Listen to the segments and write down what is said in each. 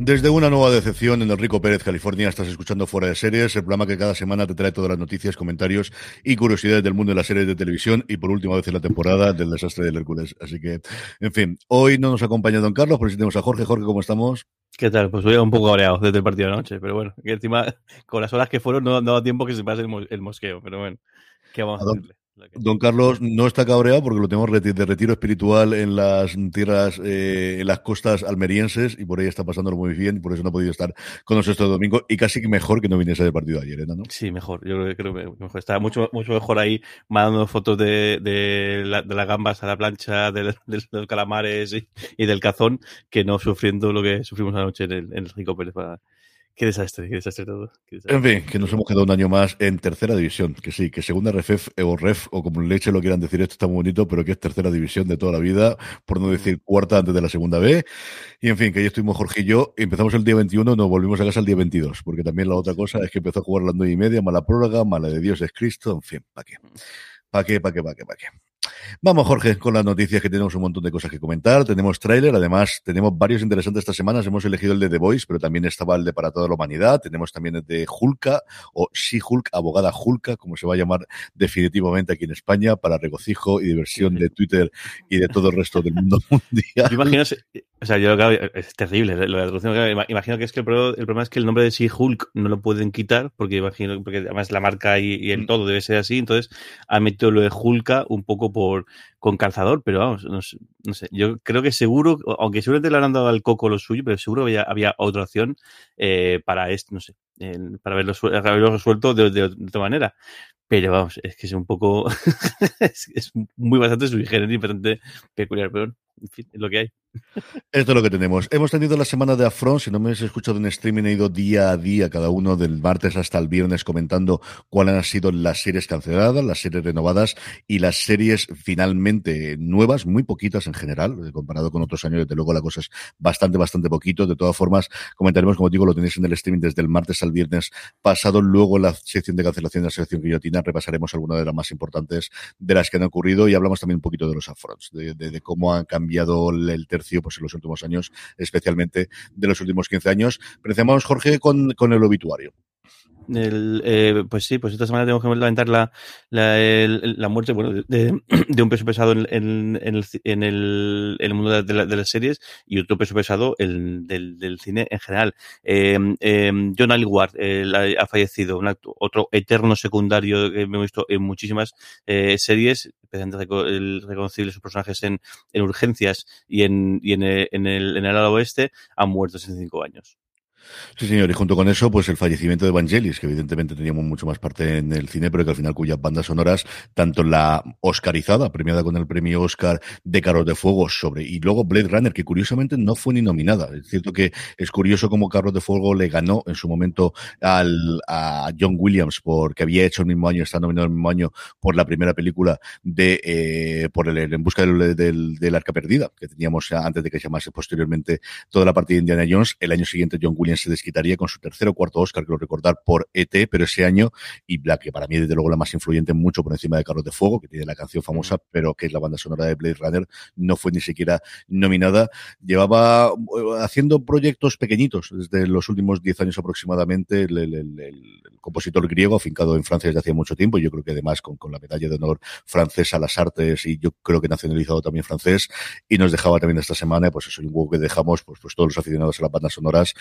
Desde una nueva decepción en el Rico Pérez, California, estás escuchando Fuera de Series, el programa que cada semana te trae todas las noticias, comentarios y curiosidades del mundo de las series de televisión y por última vez en la temporada del desastre del Hércules. Así que, en fin, hoy no nos acompaña Don Carlos, pero sí tenemos a Jorge. Jorge, ¿cómo estamos? ¿Qué tal? Pues voy un poco cabreado desde el partido de anoche, pero bueno, que encima con las horas que fueron no, no da tiempo que se pase el, mo- el mosqueo, pero bueno, ¿qué vamos a, ¿A hacerle? Don Carlos no está cabreado porque lo tenemos de retiro espiritual en las tierras, eh, en las costas almerienses y por ahí está pasándolo muy bien y por eso no ha podido estar con nosotros este domingo y casi que mejor que no viniese del partido de ayer, ¿eh, ¿no? Sí, mejor. Yo creo, que mejor. Está mucho, mucho mejor ahí mandando fotos de, de, la- de las gambas a la plancha, de, de los calamares y, y del cazón, que no sufriendo lo que sufrimos anoche en el, en el Rico Pérez. Para... Qué desastre, qué desastre todo. qué desastre. En fin, que nos hemos quedado un año más en tercera división, que sí, que segunda RFF o REF o como en leche lo quieran decir, esto está muy bonito, pero que es tercera división de toda la vida, por no decir cuarta antes de la segunda B. Y en fin, que ya estuvimos Jorge y yo, empezamos el día 21, nos volvimos a casa el día 22, porque también la otra cosa es que empezó a jugar las nueve y media, mala prórroga, mala de Dios es Cristo, en fin, ¿para qué? ¿Para qué, para qué, para qué, para qué? Vamos, Jorge, con las noticias que tenemos un montón de cosas que comentar. Tenemos tráiler, además tenemos varios interesantes estas semanas. Hemos elegido el de The Voice, pero también estaba el de Para toda la humanidad. Tenemos también el de Hulka o She-Hulk, abogada Hulka, como se va a llamar definitivamente aquí en España, para regocijo y diversión de Twitter y de todo el resto del mundo mundial. Imagino, o sea, yo claro, es terrible lo de la traducción. claro, Imagino que es que el problema, el problema es que el nombre de She-Hulk no lo pueden quitar, porque imagino, porque además la marca y, y el Mm. todo debe ser así, entonces han metido lo de Hulka un poco por con calzador, pero vamos, no sé, no sé. Yo creo que seguro, aunque seguramente le habrán dado al coco lo suyo, pero seguro había, había otra opción eh, para esto, no sé, para haberlo, haberlo resuelto de, de- otra manera. Pero vamos, es que es un poco. es, es muy bastante sui generis, bastante peculiar, pero en fin, es lo que hay. Esto es lo que tenemos. Hemos tenido la semana de Afront. Si no me has escuchado en streaming, he ido día a día, cada uno del martes hasta el viernes, comentando cuáles han sido las series canceladas, las series renovadas y las series finalmente nuevas, muy poquitas en general, eh, comparado con otros años. Desde luego, la cosa es bastante, bastante poquito. De todas formas, comentaremos, como digo, lo tenéis en el streaming desde el martes al viernes pasado. Luego, en la sección de cancelación de la sección guillotina, repasaremos algunas de las más importantes de las que han ocurrido y hablamos también un poquito de los Afronts, de, cómo han cambiado el, el tercio pues, en los últimos años, especialmente de los últimos 15 años. Empezamos, Jorge, con el obituario. El, eh, pues sí, pues esta semana tenemos que lamentar la, la, muerte bueno, de, un peso pesado en, el, en el, mundo de, la- de las series y otro peso pesado el, del, del cine en general. Eh, eh, John eh, la- ha fallecido, un acto- otro eterno secundario que hemos visto en muchísimas eh, series, especialmente reco- el reconocible sus personajes en, en urgencias y en, y el, en el, en el ala oeste, han muerto hace cinco años. Sí, señor, y junto con eso, pues el fallecimiento de Vangelis, que evidentemente teníamos mucho más parte en el cine, pero que al final cuyas bandas sonoras, tanto la Oscarizada, premiada con el premio Oscar de Carros de Fuego, sobre, y luego Blade Runner, que curiosamente no fue ni nominada. Es cierto que es curioso cómo Carros de Fuego le ganó en su momento al, a John Williams, porque había hecho el mismo año, está nominado el mismo año por la primera película de, eh, por el, En busca del, del, del arca perdida, que teníamos antes de que se llamase posteriormente toda la partida de Indiana Jones. El año siguiente John Williams se desquitaría con su tercer o cuarto Oscar, creo recordar, por ET, pero ese año, y la que para mí desde luego la más influyente mucho por encima de Carlos de Fuego, que tiene la canción famosa, pero que es la banda sonora de Blade Runner, no fue ni siquiera nominada. Llevaba eh, haciendo proyectos pequeñitos desde los últimos diez años aproximadamente, el, el, el, el, compositor griego afincado en Francia desde hacía mucho tiempo, yo creo que además con, con la medalla de honor francesa a las artes y yo creo que nacionalizado también francés, y nos dejaba también esta semana, pues eso, un huevo que dejamos, pues, pues todos los aficionados a las bandas sonoras,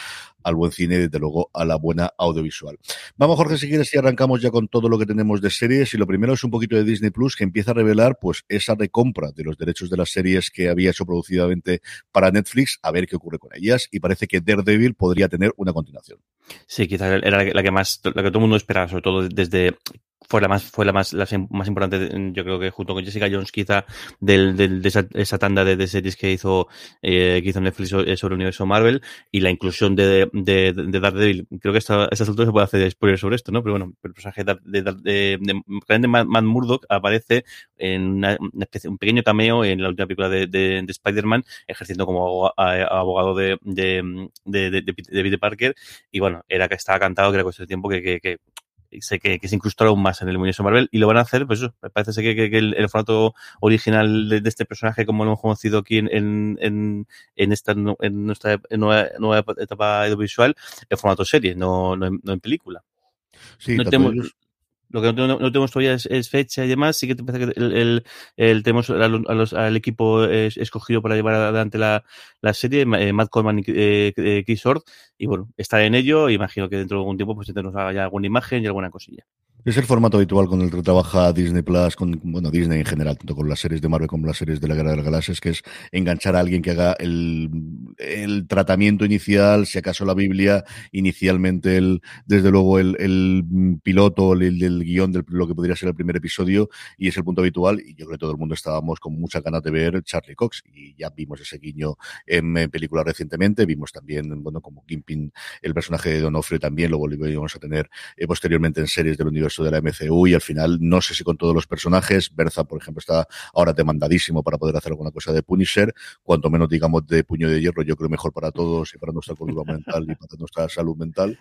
al buen cine y desde luego a la buena audiovisual. Vamos, Jorge, si quieres, y arrancamos ya con todo lo que tenemos de series. Y lo primero es un poquito de Disney Plus, que empieza a revelar pues esa recompra de los derechos de las series que había hecho producidamente para Netflix, a ver qué ocurre con ellas. Y parece que Daredevil podría tener una continuación. Sí, quizás era la que más, la que todo el mundo esperaba, sobre todo desde fue la más fue la más la más importante yo creo que junto con Jessica Jones quizá del, del de esa, tanda de, series que hizo eh, que hizo Netflix sobre el universo Marvel y la inclusión de, de, de Daredevil. Creo que esta, estas se puede hacer spoiler sobre esto no pero bueno el personaje de, de, Matt Murdock aparece en una, especie un pequeño cameo en la última película de, de, de Spider-Man ejerciendo como abogado de de, de, de, de Peter Parker. Y bueno era que estaba cantado que era cuestión de tiempo que, que, que sé que, que se incrustó aún más en el universo Marvel y lo van a hacer, pues eso, parece ser que, que, que el, el, formato original de, de, este personaje, como lo hemos conocido aquí en, en, en esta en nuestra nueva, nueva etapa audiovisual, el formato serie, no, no, en, no en película. Sí, no tenemos, lo que no, no, no tenemos todavía es, fecha y demás. Sí que te parece que el, el, el tenemos a los, al equipo es, escogido para llevar adelante la, la serie, eh, Matt Coleman y eh, Chris Ord. Y bueno, está en ello. Imagino que dentro de algún tiempo pues haga ya alguna imagen y alguna cosilla. Es el formato habitual con el que trabaja Disney Plus, con, bueno, Disney en general, tanto con las series de Marvel como las series de la Guerra de las Galaxias, que es enganchar a alguien que haga el, tratamiento inicial, si acaso la Biblia, inicialmente el, desde luego el, piloto, el, el guion de lo que podría ser el primer episodio, y es el punto habitual, y yo creo que todo el mundo estábamos con muchas ganas de ver Charlie Cox, y ya vimos ese guiño en, en películas recientemente, vimos también, bueno, como Kimpin, el personaje de Donofrio también, lo volvimos a tener eh, posteriormente en series del universo de la MCU y al final no sé si con todos los personajes, Berza por ejemplo está ahora demandadísimo para poder hacer alguna cosa de Punisher, cuanto menos digamos de puño de hierro, yo creo mejor para todos y para nuestra cultura mental y para nuestra salud mental,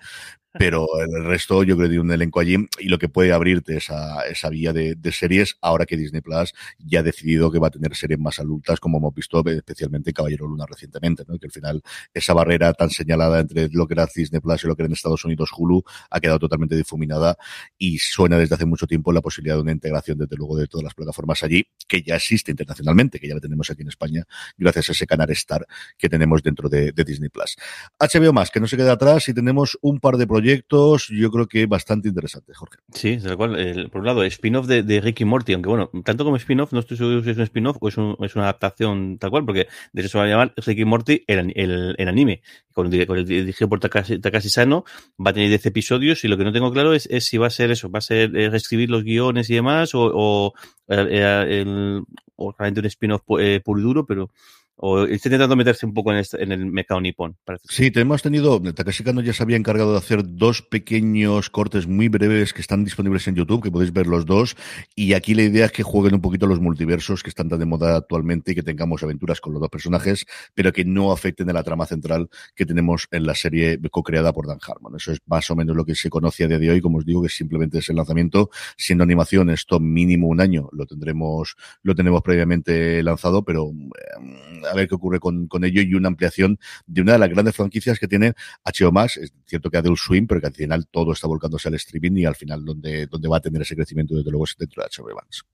pero el resto yo creo hay un elenco allí y lo que puede abrirte esa, esa vía de, de, series ahora que Disney Plus ya ha decidido que va a tener series más adultas como hemos visto especialmente Caballero Luna recientemente, ¿no? que al final esa barrera tan señalada entre lo que era Disney Plus y lo que era en Estados Unidos Hulu ha quedado totalmente difuminada y suena desde hace mucho tiempo la posibilidad de una integración desde luego de todas las plataformas allí que ya existe internacionalmente, que ya la tenemos aquí en España gracias a ese canal Star que tenemos dentro de, Disney Plus. HBO más, que no se queda atrás y tenemos un par de proyectos, yo creo que bastante interesantes, Jorge. Sí, tal cual. Por un lado, spin-off de, de, Ricky Morty, aunque bueno, tanto como spin-off, no estoy seguro si es un spin-off o es, un, es, una adaptación tal cual, porque de eso se va a llamar Ricky Morty el, el, el anime. Con con el dirigido por Takashi, Takashi Sano, va a tener 10 episodios y lo que no tengo claro es, es si va a ser eso, va a ser eh, reescribir los guiones y demás o, o, eh, el, o realmente un spin-off eh, puro y duro, pero o está intentando meterse un poco en, este, en el mercado nipón. Sí, hemos tenido, Takashi Kano ya se había encargado de hacer dos pequeños cortes muy breves que están disponibles en YouTube, que podéis ver los dos, y aquí la idea es que jueguen un poquito los multiversos que están tan de moda actualmente y que tengamos aventuras con los dos personajes, pero que no afecten a la trama central que tenemos en la serie co-creada por Dan Harmon. Eso es más o menos lo que se conoce a día de hoy, como os digo, que simplemente es el lanzamiento, siendo animación esto mínimo un año, lo tendremos, lo tenemos previamente lanzado, pero eh, a ver qué ocurre con, con, ello y una ampliación de una de las grandes franquicias que tiene HBO Max. Es cierto que Adult Swim, pero que al final todo está volcándose al streaming y al final donde, donde va a tener ese crecimiento desde luego es dentro de HBO Max.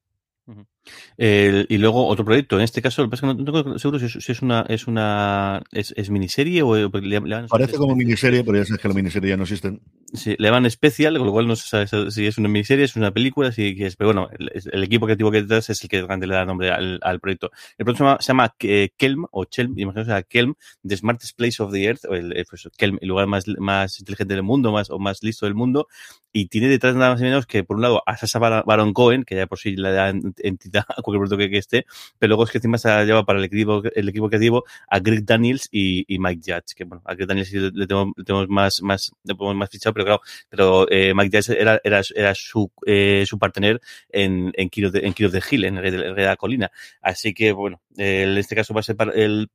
El, y luego otro proyecto, en este caso, lo que pasa es que no, no tengo seguro si es, si es una es una es, es miniserie o le, le van- Parece como miniserie, pero ya sabes que la miniserie ya no existen. Sí, le llaman especial, con lo cual no se sabe si es una miniserie, es una película, si es, pero bueno, el, el equipo creativo que hay detrás es el que realmente le da nombre al, al proyecto. El proyecto se llama, se llama eh, Kelm o Chelm, imagino que sea Kelm, The Smartest Place of the Earth, o el, eh, pues, Kelm, el lugar más, más inteligente del mundo, más o más listo del mundo, y tiene detrás nada más y menos que por un lado a Sasha Bar- Baron Cohen, que ya por sí le da entidad a cualquier proyecto que, esté, pero luego es que encima se ha llevado para el equipo, el equipo creativo a Greg Daniels y, Mike Judge, que bueno, a Greg Daniels le, tenemos, le tenemos más, más, le más fichado, pero claro, pero eh, Mike Judge era, era, era su, eh, su partener en, en Kiros de, en Kiros de Hill, en Rey de la Colina. Así que, bueno, en este caso va a ser para el,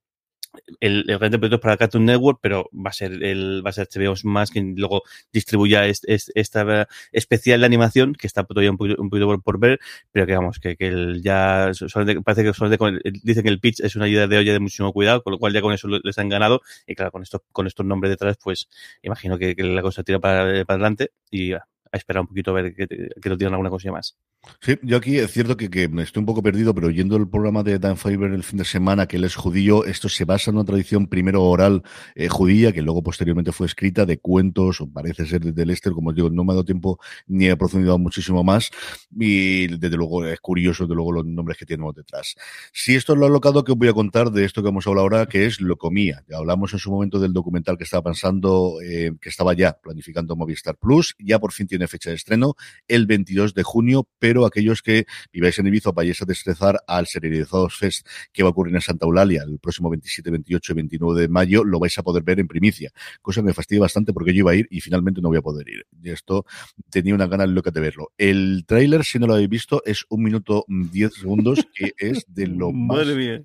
el, el gran proyecto para Cartoon Network, pero va a ser el, va a ser HBO más quien luego distribuya este, esta especial de animación que está todavía un poquito, un poquito por, por ver, pero que vamos, que, que el ya solamente- parece que solamente dicen que el pitch es una idea de olla de muchísimo cuidado, con lo cual ya con eso les han ganado y claro, con estos, con estos nombres detrás, pues imagino que, la cosa tira para, para adelante y a esperar un poquito a ver que, que nos digan alguna cosilla más. Sí, yo aquí es cierto que, que estoy un poco perdido, pero oyendo el programa de Dan Faber el fin de semana, que él es judío, esto se basa en una tradición primero oral eh, judía, que luego posteriormente fue escrita de cuentos, o parece ser de Lester, como os digo, no me ha dado tiempo ni he profundizado muchísimo más, y desde luego es curioso, desde luego, los nombres que tenemos detrás. Si esto es lo alocado, que os voy a contar de esto que vamos a hablar ahora, que es Locomía. Ya hablamos en su momento del documental que estaba pensando, eh, que estaba ya planificando Movistar Plus, ya por fin tiene fecha de estreno, el 22 de junio, pero aquellos que viváis en Ibiza vayáis a destrezar al Serializados Fest que va a ocurrir en Santa Eulalia el próximo 27, 28 y 29 de mayo, lo vais a poder ver en primicia, cosa que me fastidia bastante porque yo iba a ir y finalmente no voy a poder ir. Y esto tenía una gana loca de verlo. El tráiler, si no lo habéis visto, es un minuto 10 segundos, que es de lo más Madre mía.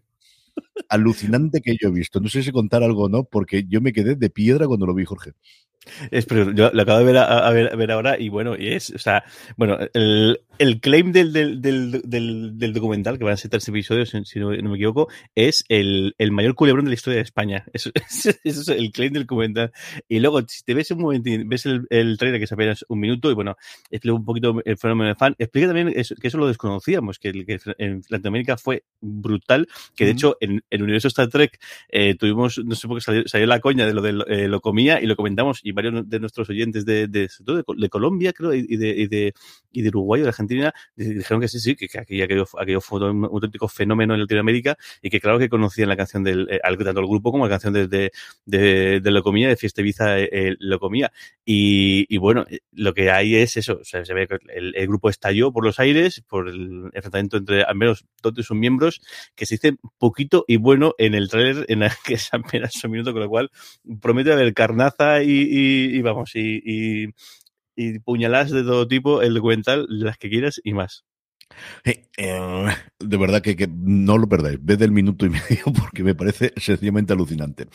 alucinante que yo he visto. No sé si contar algo o no, porque yo me quedé de piedra cuando lo vi, Jorge. Es, pero yo lo acabo de ver, a, a ver, a ver ahora y bueno, y es, o sea, bueno, el, el claim del, del, del, del, documental, que van a ser tres episodios, si, si no, no me equivoco, es el, el mayor culebrón de la historia de España. Eso, eso es el claim del documental. Y luego, si te ves un momentín, ves el, el trailer que es apenas un minuto y bueno, explica un poquito el fenómeno de fan, explica también eso, que eso lo desconocíamos, que, que en Latinoamérica fue brutal, que de hecho en el universo Star Trek eh, tuvimos, no sé por qué salió, salió la coña de lo de eh, lo comía y lo comentamos y varios de nuestros oyentes de, de, de, de Colombia, creo, y de, y de, y de Uruguay o de Argentina, di- dijeron que sí, sí, que, que aquello, aquello, fue un auténtico fenómeno en Latinoamérica y que claro que conocían la canción del, eh, tanto el grupo como la canción de, de, de, de Lo Comía, de Fiesta Ibiza, eh, eh, Lo Comía. Y, y bueno, eh, lo que hay es eso, o sea, se ve que el, el grupo estalló por los aires, por el enfrentamiento entre al menos dos de sus miembros, que se dice poquito y bueno en el tráiler, en el que es apenas un minuto, con lo cual promete haber carnaza y, y, y vamos, y, y, y de todo tipo, el documental, las que quieras y más. Eh, eh, de verdad que, que no lo perdáis. Ved el minuto y medio porque me parece sencillamente alucinante.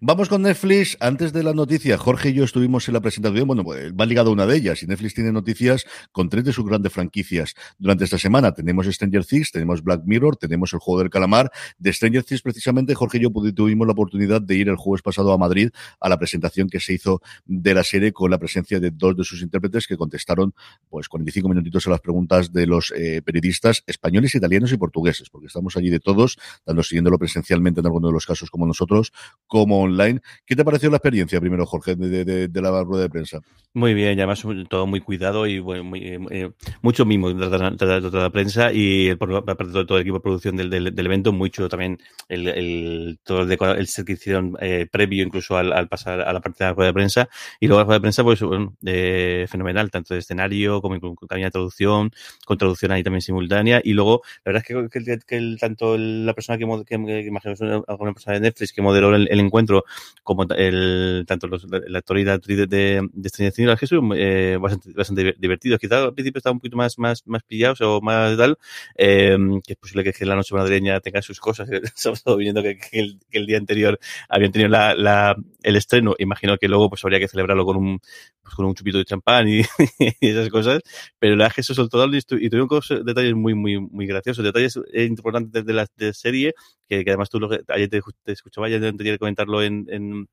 Vamos con Netflix. Antes de la noticia, Jorge y yo estuvimos en la presentación. Bueno, pues, va ligado a una de ellas. Y Netflix tiene noticias con tres de sus grandes franquicias durante esta semana. Tenemos Stranger Things, tenemos Black Mirror, tenemos el juego del calamar. De Stranger Things, precisamente, Jorge y yo tuvimos la oportunidad de ir el jueves pasado a Madrid a la presentación que se hizo de la serie con la presencia de dos de sus intérpretes que contestaron pues 45 minutitos a las preguntas de los eh, periodistas españoles, italianos y portugueses, porque estamos allí de todos, tanto siguiéndolo presencialmente en alguno de los casos como nosotros, como online. ¿Qué te pareció la experiencia, primero, Jorge, de, de- de la rueda de prensa? Muy bien, además todo muy cuidado y bueno, muy, eh, mucho mimo de la prensa y el, por parte de todo, el equipo de producción del, del, del evento, muy chulo también el, el, todo el, el set que hicieron eh, previo incluso al, pasar a la parte de la rueda de prensa y luego la rueda de prensa pues eh, fenomenal, tanto de escenario como con, de traducción, con traducción ahí también simultánea y luego la verdad es que, que, que tanto la persona que, que, que imagino es persona de Netflix que modeló el, encuentro como el, tanto los, el actor y la actriz de, de, de Stranger Things, la eh, bastante, bastante divertidos. Quizás al principio estaban un poquito más, más, más pillados o más tal, eh, que es posible que, la noche madrileña tenga sus cosas, sobre todo viniendo que, el, día anterior habían tenido la, la, el estreno, imagino que luego pues habría que celebrarlo con un, pues, con un chupito de champán y, esas cosas, pero la verdad es que eso soltó y, y tuvieron detalles muy, muy, muy graciosos, detalles eh, importantes de la de serie, que, que además tú lo ayer te, te escuchaba, ayer te quería comentarlo en, en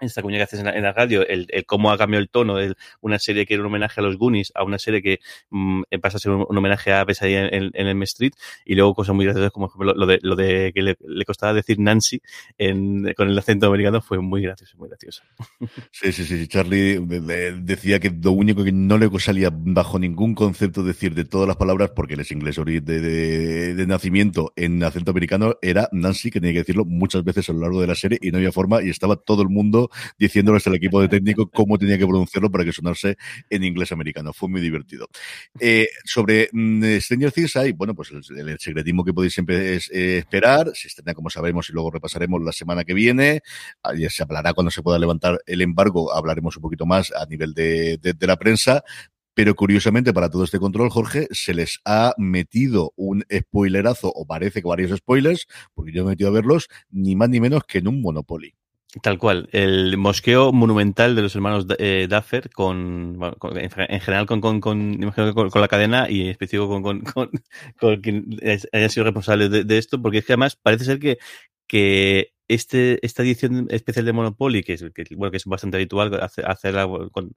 esta cuña que haces en la, en la radio, el, el, cómo ha cambiado el tono de una serie que era un homenaje a los Goonies a una serie que mmm, pasa a ser un, un, homenaje a Pesadilla en, en, M Street y luego cosas muy graciosas como ejemplo lo de, lo de que le, le costaba decir Nancy en, con el acento americano fue muy gracioso, muy gracioso. Sí, sí, sí. Charlie decía que lo único que no le salía bajo ningún concepto decir de todas las palabras, porque él es inglés de, de, de nacimiento en acento americano, era Nancy, que tenía que decirlo muchas veces a lo largo de la serie y no había forma y estaba todo el mundo diciéndoles al equipo de técnico cómo tenía que pronunciarlo para que sonase en inglés americano. Fue muy divertido. Eh, sobre mm, Stranger Things hay, bueno, pues el, secretismo que podéis siempre eh, esperar. Se estrena, como sabemos, y luego repasaremos la semana que viene. Se hablará cuando se pueda levantar el embargo. Hablaremos un poquito más a nivel de, de la prensa. Pero curiosamente, para todo este control, Jorge, se les ha metido un spoilerazo, o parece que varios spoilers, porque yo me he metido a verlos, ni más ni menos que en un Monopoly. Tal cual, el mosqueo monumental de los hermanos eh, Duffer con, en general con, con, con, con, la cadena y en específico con, con, con, quien haya sido responsable de, esto, porque es que además parece ser que, que este, esta edición especial de Monopoly, que es, que, bueno, que es bastante habitual hacerla con,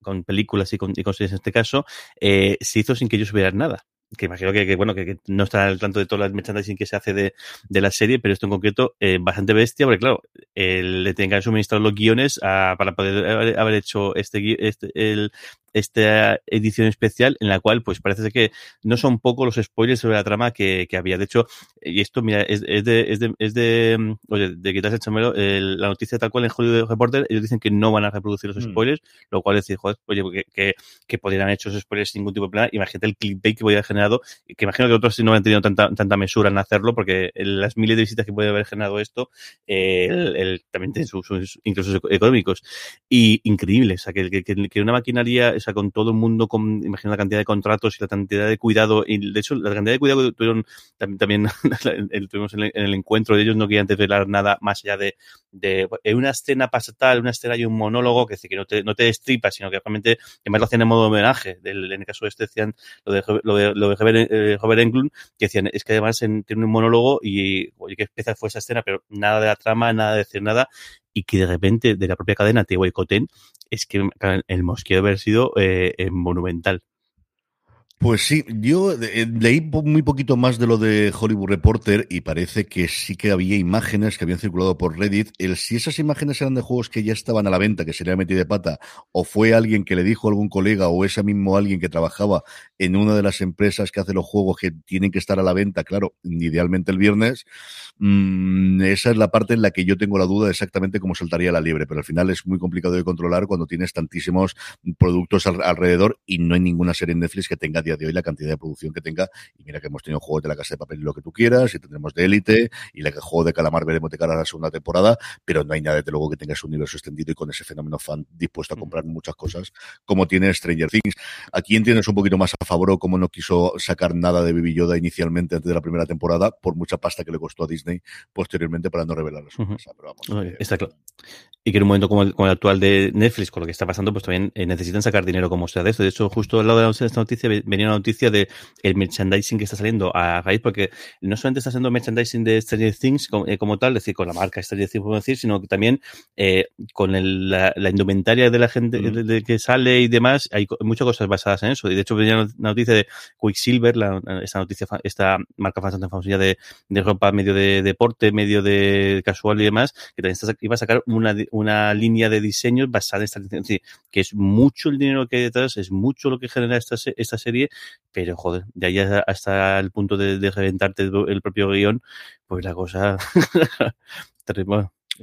con películas y con, y con series en este caso, eh, se hizo sin que ellos supieran nada que imagino que, que bueno, que, no está al tanto de todas las merchandising que se hace de, de la serie, pero esto en concreto, eh, bastante bestia, porque claro, el, le tienen que haber suministrado los guiones a, para poder haber, haber hecho este, este el, esta edición especial en la cual pues parece que no son poco los spoilers sobre la trama que, que había. De hecho, y esto mira, es, es de, es de, es de, oye, de quitarse el chamelo, el, la noticia tal cual en Hollywood Reporter, ellos dicen que no van a reproducir los spoilers, mm. lo cual es decir, joder, oye, que, que, que podrían haber hecho esos spoilers sin ningún tipo de plan. Imagínate el clickbait que podría generado, que imagino que otros sí no han tenido tanta, tanta mesura en hacerlo, porque las miles de visitas que puede haber generado esto, eh, el, el, también tiene sus, sus incluso económicos. Y increíble, o sea, que, que una maquinaria sea, con todo el mundo, con, imagino la cantidad de contratos y la cantidad de cuidado, y de hecho, la cantidad de cuidado que tuvieron también, también tuvimos en el, en el, encuentro de ellos, no querían desvelar nada más allá de, de, una escena pasa tal, una escena hay un monólogo que, que no te, no te destripa, sino que realmente, además lo hacían en modo homenaje, del, en el caso de este decían lo de, lo de, lo de Robert eh, Englund, que decían, es que además en, tiene un monólogo y, oye, qué especial fue esa escena, pero nada de la trama, nada de decir nada, y que de repente de la propia cadena te boicoten, es que el mosqueo haber sido eh, eh, monumental. Pues sí, yo eh, leí muy poquito más de lo de Hollywood Reporter y parece que sí que había imágenes que habían circulado por Reddit. El si esas imágenes eran de juegos que ya estaban a la venta, que se le ha metido de pata, o fue alguien que le dijo a algún colega o ese mismo alguien que trabajaba en una de las empresas que hace los juegos que tienen que estar a la venta, claro, idealmente el viernes, mmm, esa es la parte en la que yo tengo la duda de exactamente cómo saltaría la liebre, pero al final es muy complicado de controlar cuando tienes tantísimos productos al alrededor y no hay ninguna serie en Netflix que tenga día de hoy la cantidad de producción que tenga. Y mira que hemos tenido juegos de la casa de papel y lo que tú quieras, y tendremos de élite, y la que juego de calamar veremos de cara a la segunda temporada, pero no hay nada, desde luego, que tenga ese universo extendido y con ese fenómeno fan dispuesto a comprar muchas cosas, como tiene Stranger Things. Aquí entiendes un poquito más a favor o como no quiso sacar nada de Baby Yoda inicialmente antes de la primera temporada, por mucha pasta que le costó a Disney posteriormente para no revelar la sorpresa. Uh -huh. Pero vamos, eh, está claro. Y que en un momento como el, como el, actual de Netflix, con lo que está pasando, pues también eh, necesitan sacar dinero como sea de esto. De hecho, justo al lado de esta noticia venía una noticia de el merchandising que está saliendo a raíz, porque no solamente está haciendo merchandising de Stranger Things como, eh, como tal, es decir, con la marca Stranger Things, podemos decir, sino que también eh, con el, la, la, indumentaria de la gente mm. de, de que sale y demás, hay muchas cosas basadas en eso. Y de hecho, venía una noticia de Quicksilver, la, esta noticia, esta marca bastante famosa de, de ropa medio de deporte, medio de casual y demás, que también está, iba a sacar una, una línea de diseños basada en esta, es decir, que es mucho el dinero que hay detrás, es mucho lo que genera esta, esta serie, pero joder, de ahí hasta el punto de, reventarte el propio guion, pues la cosa...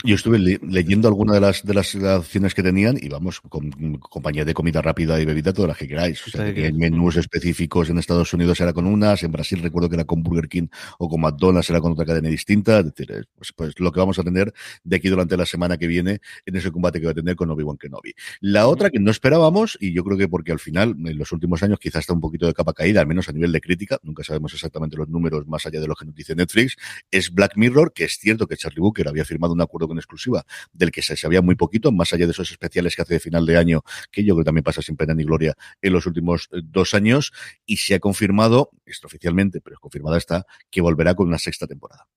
Yo estuve le leyendo algunas de las de las acciones que tenían y vamos, con, con compañía de comida rápida y bebida, todas las que queráis. O sea, que hay menús específicos en Estados Unidos era con unas, en Brasil recuerdo que era con Burger King o con McDonald's era con otra cadena distinta. Es decir, pues, pues lo que vamos a tener de aquí durante la semana que viene en ese combate que va a tener con Obi-Wan Kenobi. La otra que no esperábamos, y yo creo que porque al final, en los últimos años, quizás está un poquito de capa caída, al menos a nivel de crítica, nunca sabemos exactamente los números más allá de lo que nos dice Netflix, es Black Mirror, que es cierto que Charlie Booker había firmado un acuerdo con exclusiva del que se sabía muy poquito, más allá de esos especiales que hace de final de año, que yo creo que también pasa sin pena ni gloria en los últimos dos años, y se ha confirmado, esto oficialmente, pero confirmada está, que volverá con una sexta temporada.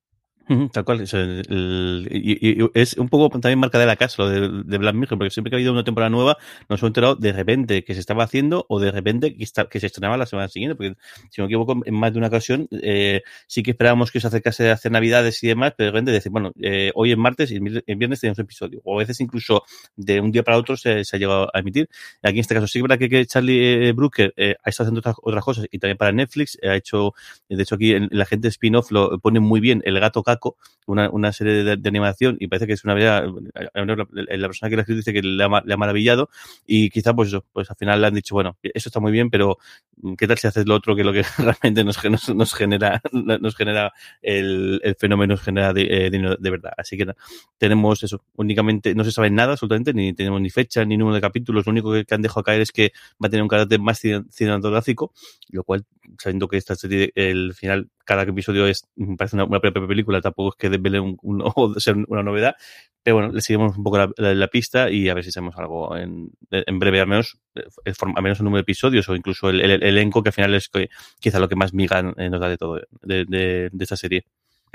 Tal cual. Es, un poco también marca de la casa lo de, de, Black Mirror, porque siempre que ha habido una temporada nueva nos hemos enterado de repente que se estaba haciendo o de repente que, está, que se estrenaba la semana siguiente, porque si no me equivoco, en más de una ocasión eh, sí que esperábamos que se acercase a hacer navidades y demás, pero de repente decir, bueno, eh, hoy es martes y el viernes tenemos episodio, o a veces incluso de un día para otro se, se ha llegado a emitir. Aquí en este caso sí que verdad que, que Charlie eh, Brooker eh, ha estado haciendo otras, otras cosas y también para Netflix ha hecho, de hecho aquí en la gente spin-off lo pone muy bien, El Gato Caco, una, una serie de, de, animación y parece que es una verdad, la persona que la escrito dice que le ha, le ha, maravillado y quizá pues eso, pues al final le han dicho, bueno, eso está muy bien, pero ¿qué tal si haces lo otro que lo que realmente nos, nos, nos genera nos genera el, el fenómeno, nos genera eh, de, de, verdad? Así que tenemos eso, únicamente, no se sabe nada absolutamente, ni tenemos ni fecha, ni número de capítulos, lo único que han dejado caer es que va a tener un carácter más cinematográfico, lo cual, sabiendo que esta serie, el final cada episodio es parece una, una propia película, tampoco es que desvele un, un, o sea una novedad, pero bueno, le seguimos un poco la, la, la, pista y a ver si sabemos algo en, en breve, al menos, eh, al menos un número de episodios o incluso el, el, el elenco, que al final es que, quizá lo que más miga nos da de todo, de, de, de esta serie.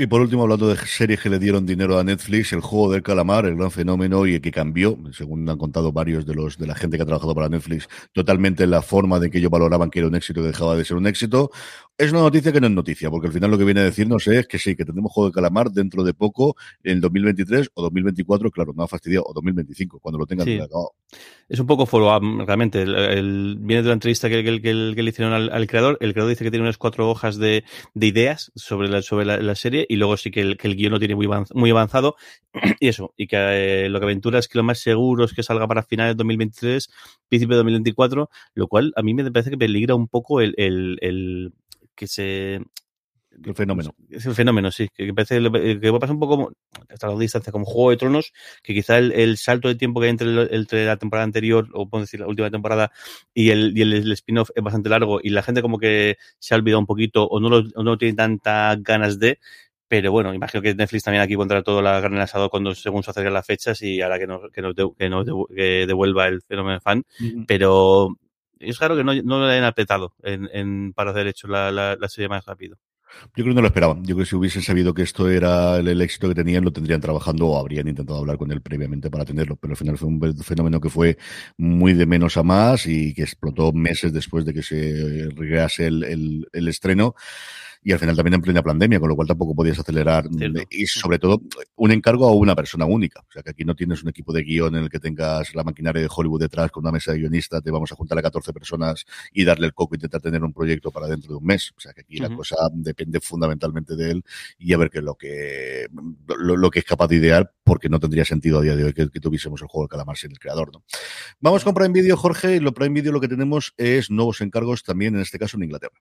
Y por último, hablando de series que le dieron dinero a Netflix, el juego del calamar, el gran fenómeno y el que cambió, según han contado varios de los de la gente que ha trabajado para Netflix, totalmente la forma de que ellos valoraban que era un éxito que dejaba de ser un éxito. Es una noticia que no es noticia, porque al final lo que viene a decirnos es que sí, que tendremos juego de calamar dentro de poco, en 2023 o 2024, claro, no ha fastidiado, o 2025, cuando lo tengan sí. acabado. Es un poco follow-up, realmente. El, el, viene de la entrevista que, que, que, que le hicieron al, al, creador. El creador dice que tiene unas cuatro hojas de, de ideas sobre la, sobre la, la serie y luego sí que el, el guion lo tiene muy, muy avanzado y eso, y que eh, lo que aventura es que lo más seguro es que salga para finales de 2023, principio de 2024, lo cual a mí me parece que peligra un poco el, el, el que se el fenómeno. Es el fenómeno, sí. Que parece que pasa un poco como, hasta la distancia, como Juego de Tronos, que quizá el, el salto de tiempo que hay entre, entre, la temporada anterior, o puedo decir la última temporada, y el, y el, el spin-off es bastante largo, y la gente como que se ha olvidado un poquito, o no lo, o no tiene tantas ganas de, pero bueno, imagino que Netflix también aquí pondrá todo la carne en asado cuando según se acerquen las fechas y ahora que nos, que nos, de, que nos de, que devuelva el fenómeno fan, pero es raro que no, no lo hayan apretado en, en, para hacer hecho la, la, la serie más rápido. Yo creo que no lo esperaban. Yo creo que si hubiesen sabido que esto era el, el, éxito que tenían, lo tendrían trabajando o habrían intentado hablar con él previamente para tenerlo. Pero al final fue un fenómeno que fue muy de menos a más y que explotó meses después de que se regrease el, el, el estreno y al final también en plena pandemia, con lo cual tampoco podías acelerar Cierto. y sobre todo un encargo a una persona única. O sea, que aquí no tienes un equipo de guion en el que tengas la maquinaria de Hollywood detrás con una mesa de guionistas, te vamos a juntar a 14 personas y darle el coco e intentar tener un proyecto para dentro de un mes. O sea, que aquí uh -huh. la cosa depende fundamentalmente de él y a ver qué es lo que, lo, lo, que es capaz de idear, porque no tendría sentido a día de hoy que, que tuviésemos el juego del calamar sin el creador, ¿no? Vamos con Prime Video, Jorge, y lo Prime Video lo que tenemos es nuevos encargos también, en este caso en Inglaterra.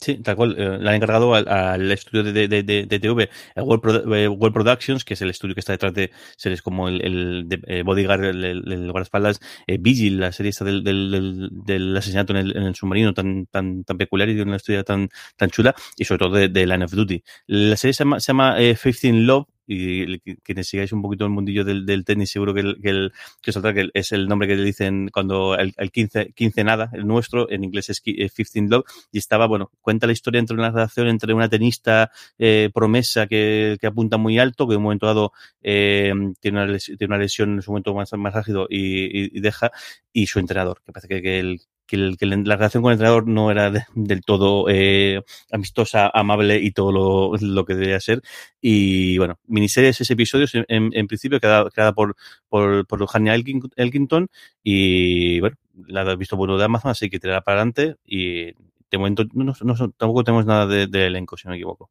Sí, tal cual. Eh, le han encargado al, al estudio de, de, de, de, TV, World, Pro, eh, World, Productions, que es el estudio que está detrás de series como el, el eh, Bodyguard, el, el, el guardaespaldas, eh, Vigil, la serie esta del, del, del, del asesinato en el, en submarino tan, tan, tan peculiar y de una historia tan, tan chula, y sobre todo de, Line of Duty. La serie se llama, se llama eh, in Love, y quienes sigáis un poquito el mundillo del, tenis, seguro que, el, que, el, que, os que es el nombre que le dicen cuando el, el 15, 15 nada, el nuestro, en inglés es 15 eh, Love, y estaba, bueno, cuenta la historia entre una relación entre una tenista eh, promesa que, que, apunta muy alto, que en un momento dado eh, tiene, una lesión, tiene una lesión en su momento más, más ágido y, y, y deja, y su entrenador, que parece que, que el, que, el, que, la relación con el entrenador no era de, del todo eh, amistosa, amable y todo lo, lo, que debía ser. Y bueno, miniseries, ese episodio, en, en principio, creada, creada por, por, por Hania Elkington. Y bueno, la has visto bueno de Amazon, así que tirará para adelante. Y de momento no, no, no, tampoco tenemos nada de, de elenco, si no me equivoco.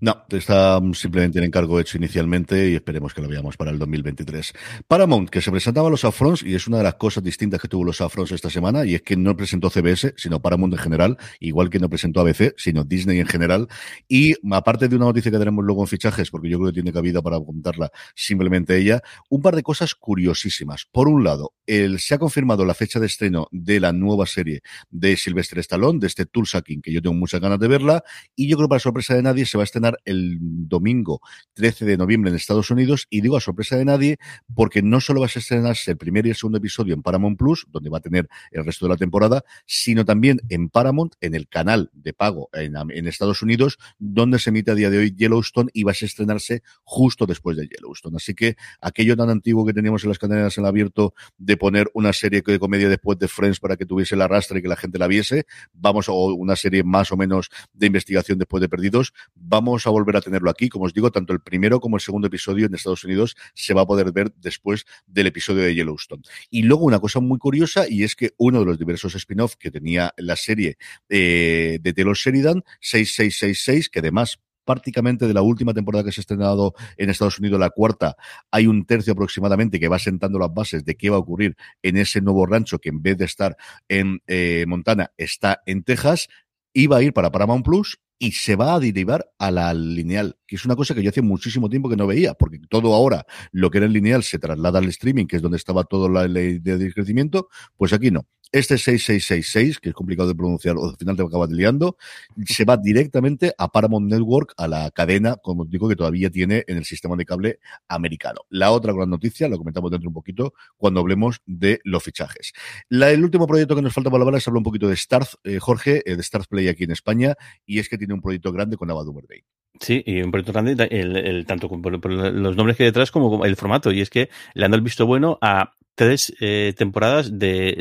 No, está simplemente en encargo hecho inicialmente y esperemos que lo veamos para el 2023. Paramount, que se presentaba los Afrons y es una de las cosas distintas que tuvo los Afrons esta semana y es que no presentó CBS, sino Paramount en general, igual que no presentó ABC, sino Disney en general. Y aparte de una noticia que tenemos luego en fichajes, porque yo creo que tiene cabida para contarla simplemente ella, un par de cosas curiosísimas. Por un lado, el, se ha confirmado la fecha de estreno de la nueva serie de Sylvester Stallone, de este Tulsa que yo tengo muchas ganas de verla, y yo creo que para sorpresa de nadie se va a estrenar el domingo 13 de noviembre en Estados Unidos y digo a sorpresa de nadie porque no solo va a estrenarse el primer y el segundo episodio en Paramount Plus, donde va a tener el resto de la temporada, sino también en Paramount, en el canal de pago en, en Estados Unidos, donde se emite a día de hoy Yellowstone y va a estrenarse justo después de Yellowstone. Así que aquello tan antiguo que teníamos en las cadenas en abierto de poner una serie de comedia después de Friends para que tuviese el arrastre y que la gente la viese, vamos a una serie más o menos de investigación después de Perdidos, vamos a volver a tenerlo aquí. Como os digo, tanto el primero como el segundo episodio en Estados Unidos se va a poder ver después del episodio de Yellowstone. Y luego una cosa muy curiosa y es que uno de los diversos spin-off que tenía la serie eh, de Taylor Sheridan, 6666, que además prácticamente de la última temporada que se ha estrenado en Estados Unidos, la cuarta, hay un tercio aproximadamente que va sentando las bases de qué va a ocurrir en ese nuevo rancho que en vez de estar en eh, Montana está en Texas. Iba a ir para Paramount Plus y se va a derivar a la lineal, que es una cosa que yo hace muchísimo tiempo que no veía, porque todo ahora, lo que era el lineal, se traslada al streaming, que es donde estaba toda la ley de crecimiento, pues aquí no. Este 6666, que es complicado de pronunciar, o al final te acabas liando, se va directamente a Paramount Network, a la cadena, como digo, que todavía tiene en el sistema de cable americano. La otra gran noticia, lo comentamos dentro un poquito, cuando hablemos de los fichajes. La, el último proyecto que nos falta para hablar es hablar un poquito de Stars, eh, Jorge, eh, de Stars Play aquí en España, y es que tiene un proyecto grande con Ava Day. Sí, y un proyecto grande, el, tanto por, los nombres que hay detrás como el formato. Y es que le han dado el visto bueno a tres eh, temporadas de,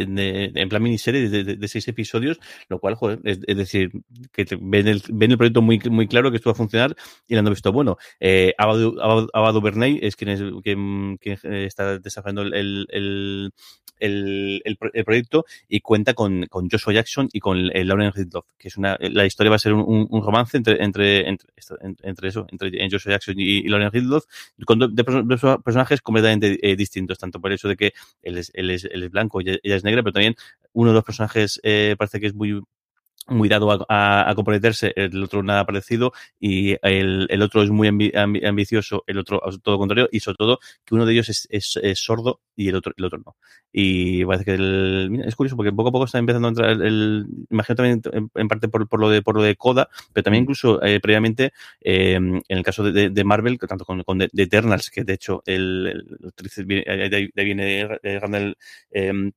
en plan miniserie de, seis episodios, lo cual, joder, es, decir, que ven, el, ven el proyecto muy, muy claro que esto va a funcionar y le han visto bueno. Eh, Abadu, Bernay es quien, es, quien, está desarrollando el, el, el, el, proyecto y cuenta con, con Joshua Jackson y con el Lauren Ridloff, que es una, la historia va a ser un, un romance entre, entre, entre, entre, eso, entre Joshua Jackson y, Lauren Ridloff, con dos, personajes completamente eh, distintos, tanto por eso de que él es, él es, él es blanco y ella es negra, pero también uno de los personajes eh, parece que es muy muy dado a, a, comprometerse, el otro nada parecido y el, el otro es muy ambicioso, el otro todo lo contrario y sobre todo que uno de ellos es, es, es, sordo y el otro el otro no. Y parece que el, es curioso porque poco a poco está empezando a entrar el, imagino también en, parte por, por, lo de por lo de Coda, pero también incluso eh, previamente eh, en el caso de, de, Marvel, tanto con, con de, Eternals, que de hecho el, el, viene, de ahí viene Randall eh,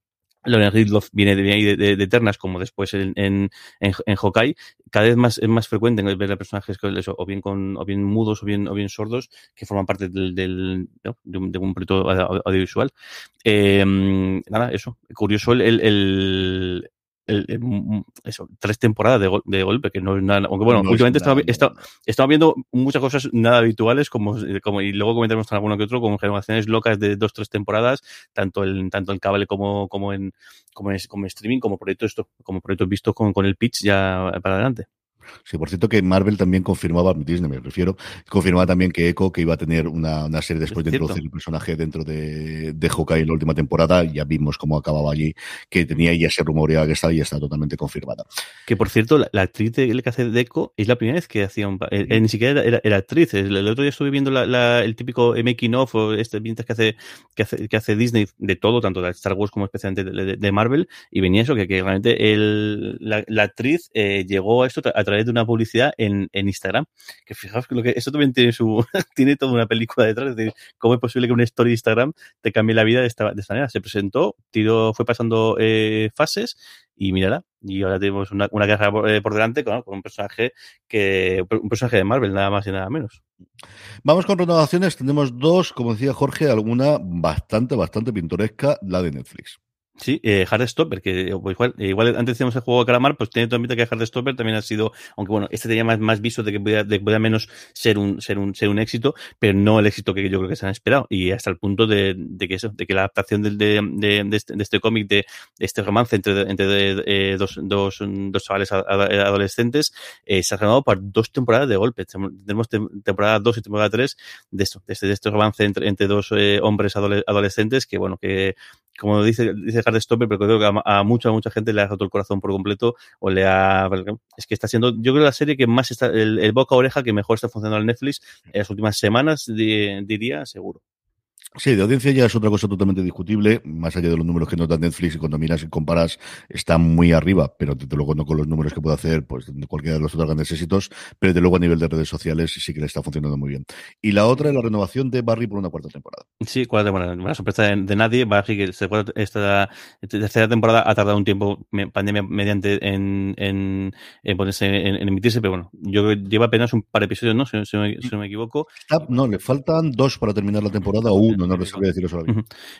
Lauren Ridloff viene de, de, de, de, Eternas, como después en, en, en, Hawkeye, cada vez más es más frecuente ver a personajes que eso, o bien con, o bien mudos o bien, o bien sordos, que forman parte del, del ¿no? de, un, de, un, proyecto audiovisual. Eh, nada, eso. Curioso el, el, el eso, tres temporadas de, de, golpe, que no es nada. Aunque bueno, no últimamente estaba, estaba, estaba, viendo muchas cosas nada habituales, como, como y luego comentaremos alguno que otro, como generaciones locas de dos, tres temporadas, tanto en, tanto en cable como, como en, como en, como en streaming, como proyectos esto, como proyectos vistos con, con el pitch ya para adelante. Sí, por cierto que Marvel también confirmaba, Disney me refiero, confirmaba también que Echo que iba a tener una, una serie después de introducir el personaje dentro de, de Hawkeye en la última temporada. Ya vimos cómo acababa allí, que tenía ya se rumoreaba que estaba y está totalmente confirmada. Que por cierto, la, la actriz de, que hace de Echo es la primera vez que hacía un eh, eh, ni siquiera era, era, actriz. El, el, otro día estuve viendo la, la, el típico making of o este que hace, que hace, que hace Disney de todo, tanto de Star Wars como especialmente de, de, de Marvel, y venía eso, que, que realmente el, la, la actriz eh, llegó a esto a través de una publicidad en, Instagram. Que fijaos que lo que eso también tiene su tiene toda una película detrás. Es decir, ¿cómo es posible que una story de Instagram te cambie la vida de esta, de esta manera? Se presentó, tiró, fue pasando eh, fases y mírala. Y ahora tenemos una, una carrera por, eh, por delante con, con, un personaje que un personaje de Marvel, nada más y nada menos. Vamos con renovaciones. Tenemos dos, como decía Jorge, alguna bastante, bastante pintoresca, la de Netflix. Sí, eh, Hardstopper, que pues, igual, igual antes decíamos el juego de Calamar, pues tiene todo que Hardstopper también ha sido, aunque bueno, este tenía más, más visto de que pueda, de que menos ser un, ser un, ser un éxito, pero no el éxito que yo creo que se han esperado. Y hasta el punto de, de que eso, de que la adaptación del, de, de, de, este, este cómic, de, este romance entre, entre eh, dos, dos, dos chavales adolescentes, eh, se ha ganado por dos temporadas de golpe. Tenemos temporada 2 y temporada 3 de esto, de este, este romance entre, entre dos eh, hombres adolescentes que, bueno, que, como dice, dice Hardstopper, pero creo que a, mucha, mucha gente le ha roto el corazón por completo o le ha... Es que está siendo, yo creo, la serie que más está, el, el boca a oreja que mejor está funcionando en Netflix en las últimas semanas, di, diría, seguro. Sí, de audiencia ya es otra cosa totalmente discutible, más allá de los números que nos da Netflix y cuando miras y comparas está muy arriba, pero desde luego no con los números que puede hacer pues de cualquiera de los otros grandes éxitos, pero desde luego a nivel de redes sociales sí que le está funcionando muy bien. Y la otra es la renovación de Barry por una cuarta temporada. Sí, cuarta temporada, una sorpresa de, de nadie, Barry que esta tercera temporada ha tardado un tiempo, pandemia mediante en, en, en ponerse en, en, emitirse, pero bueno, yo lleva apenas un par de episodios, ¿no? Si, si, me, si no me equivoco. No, le faltan dos para terminar la temporada o uno no, no sabría decirlo solo.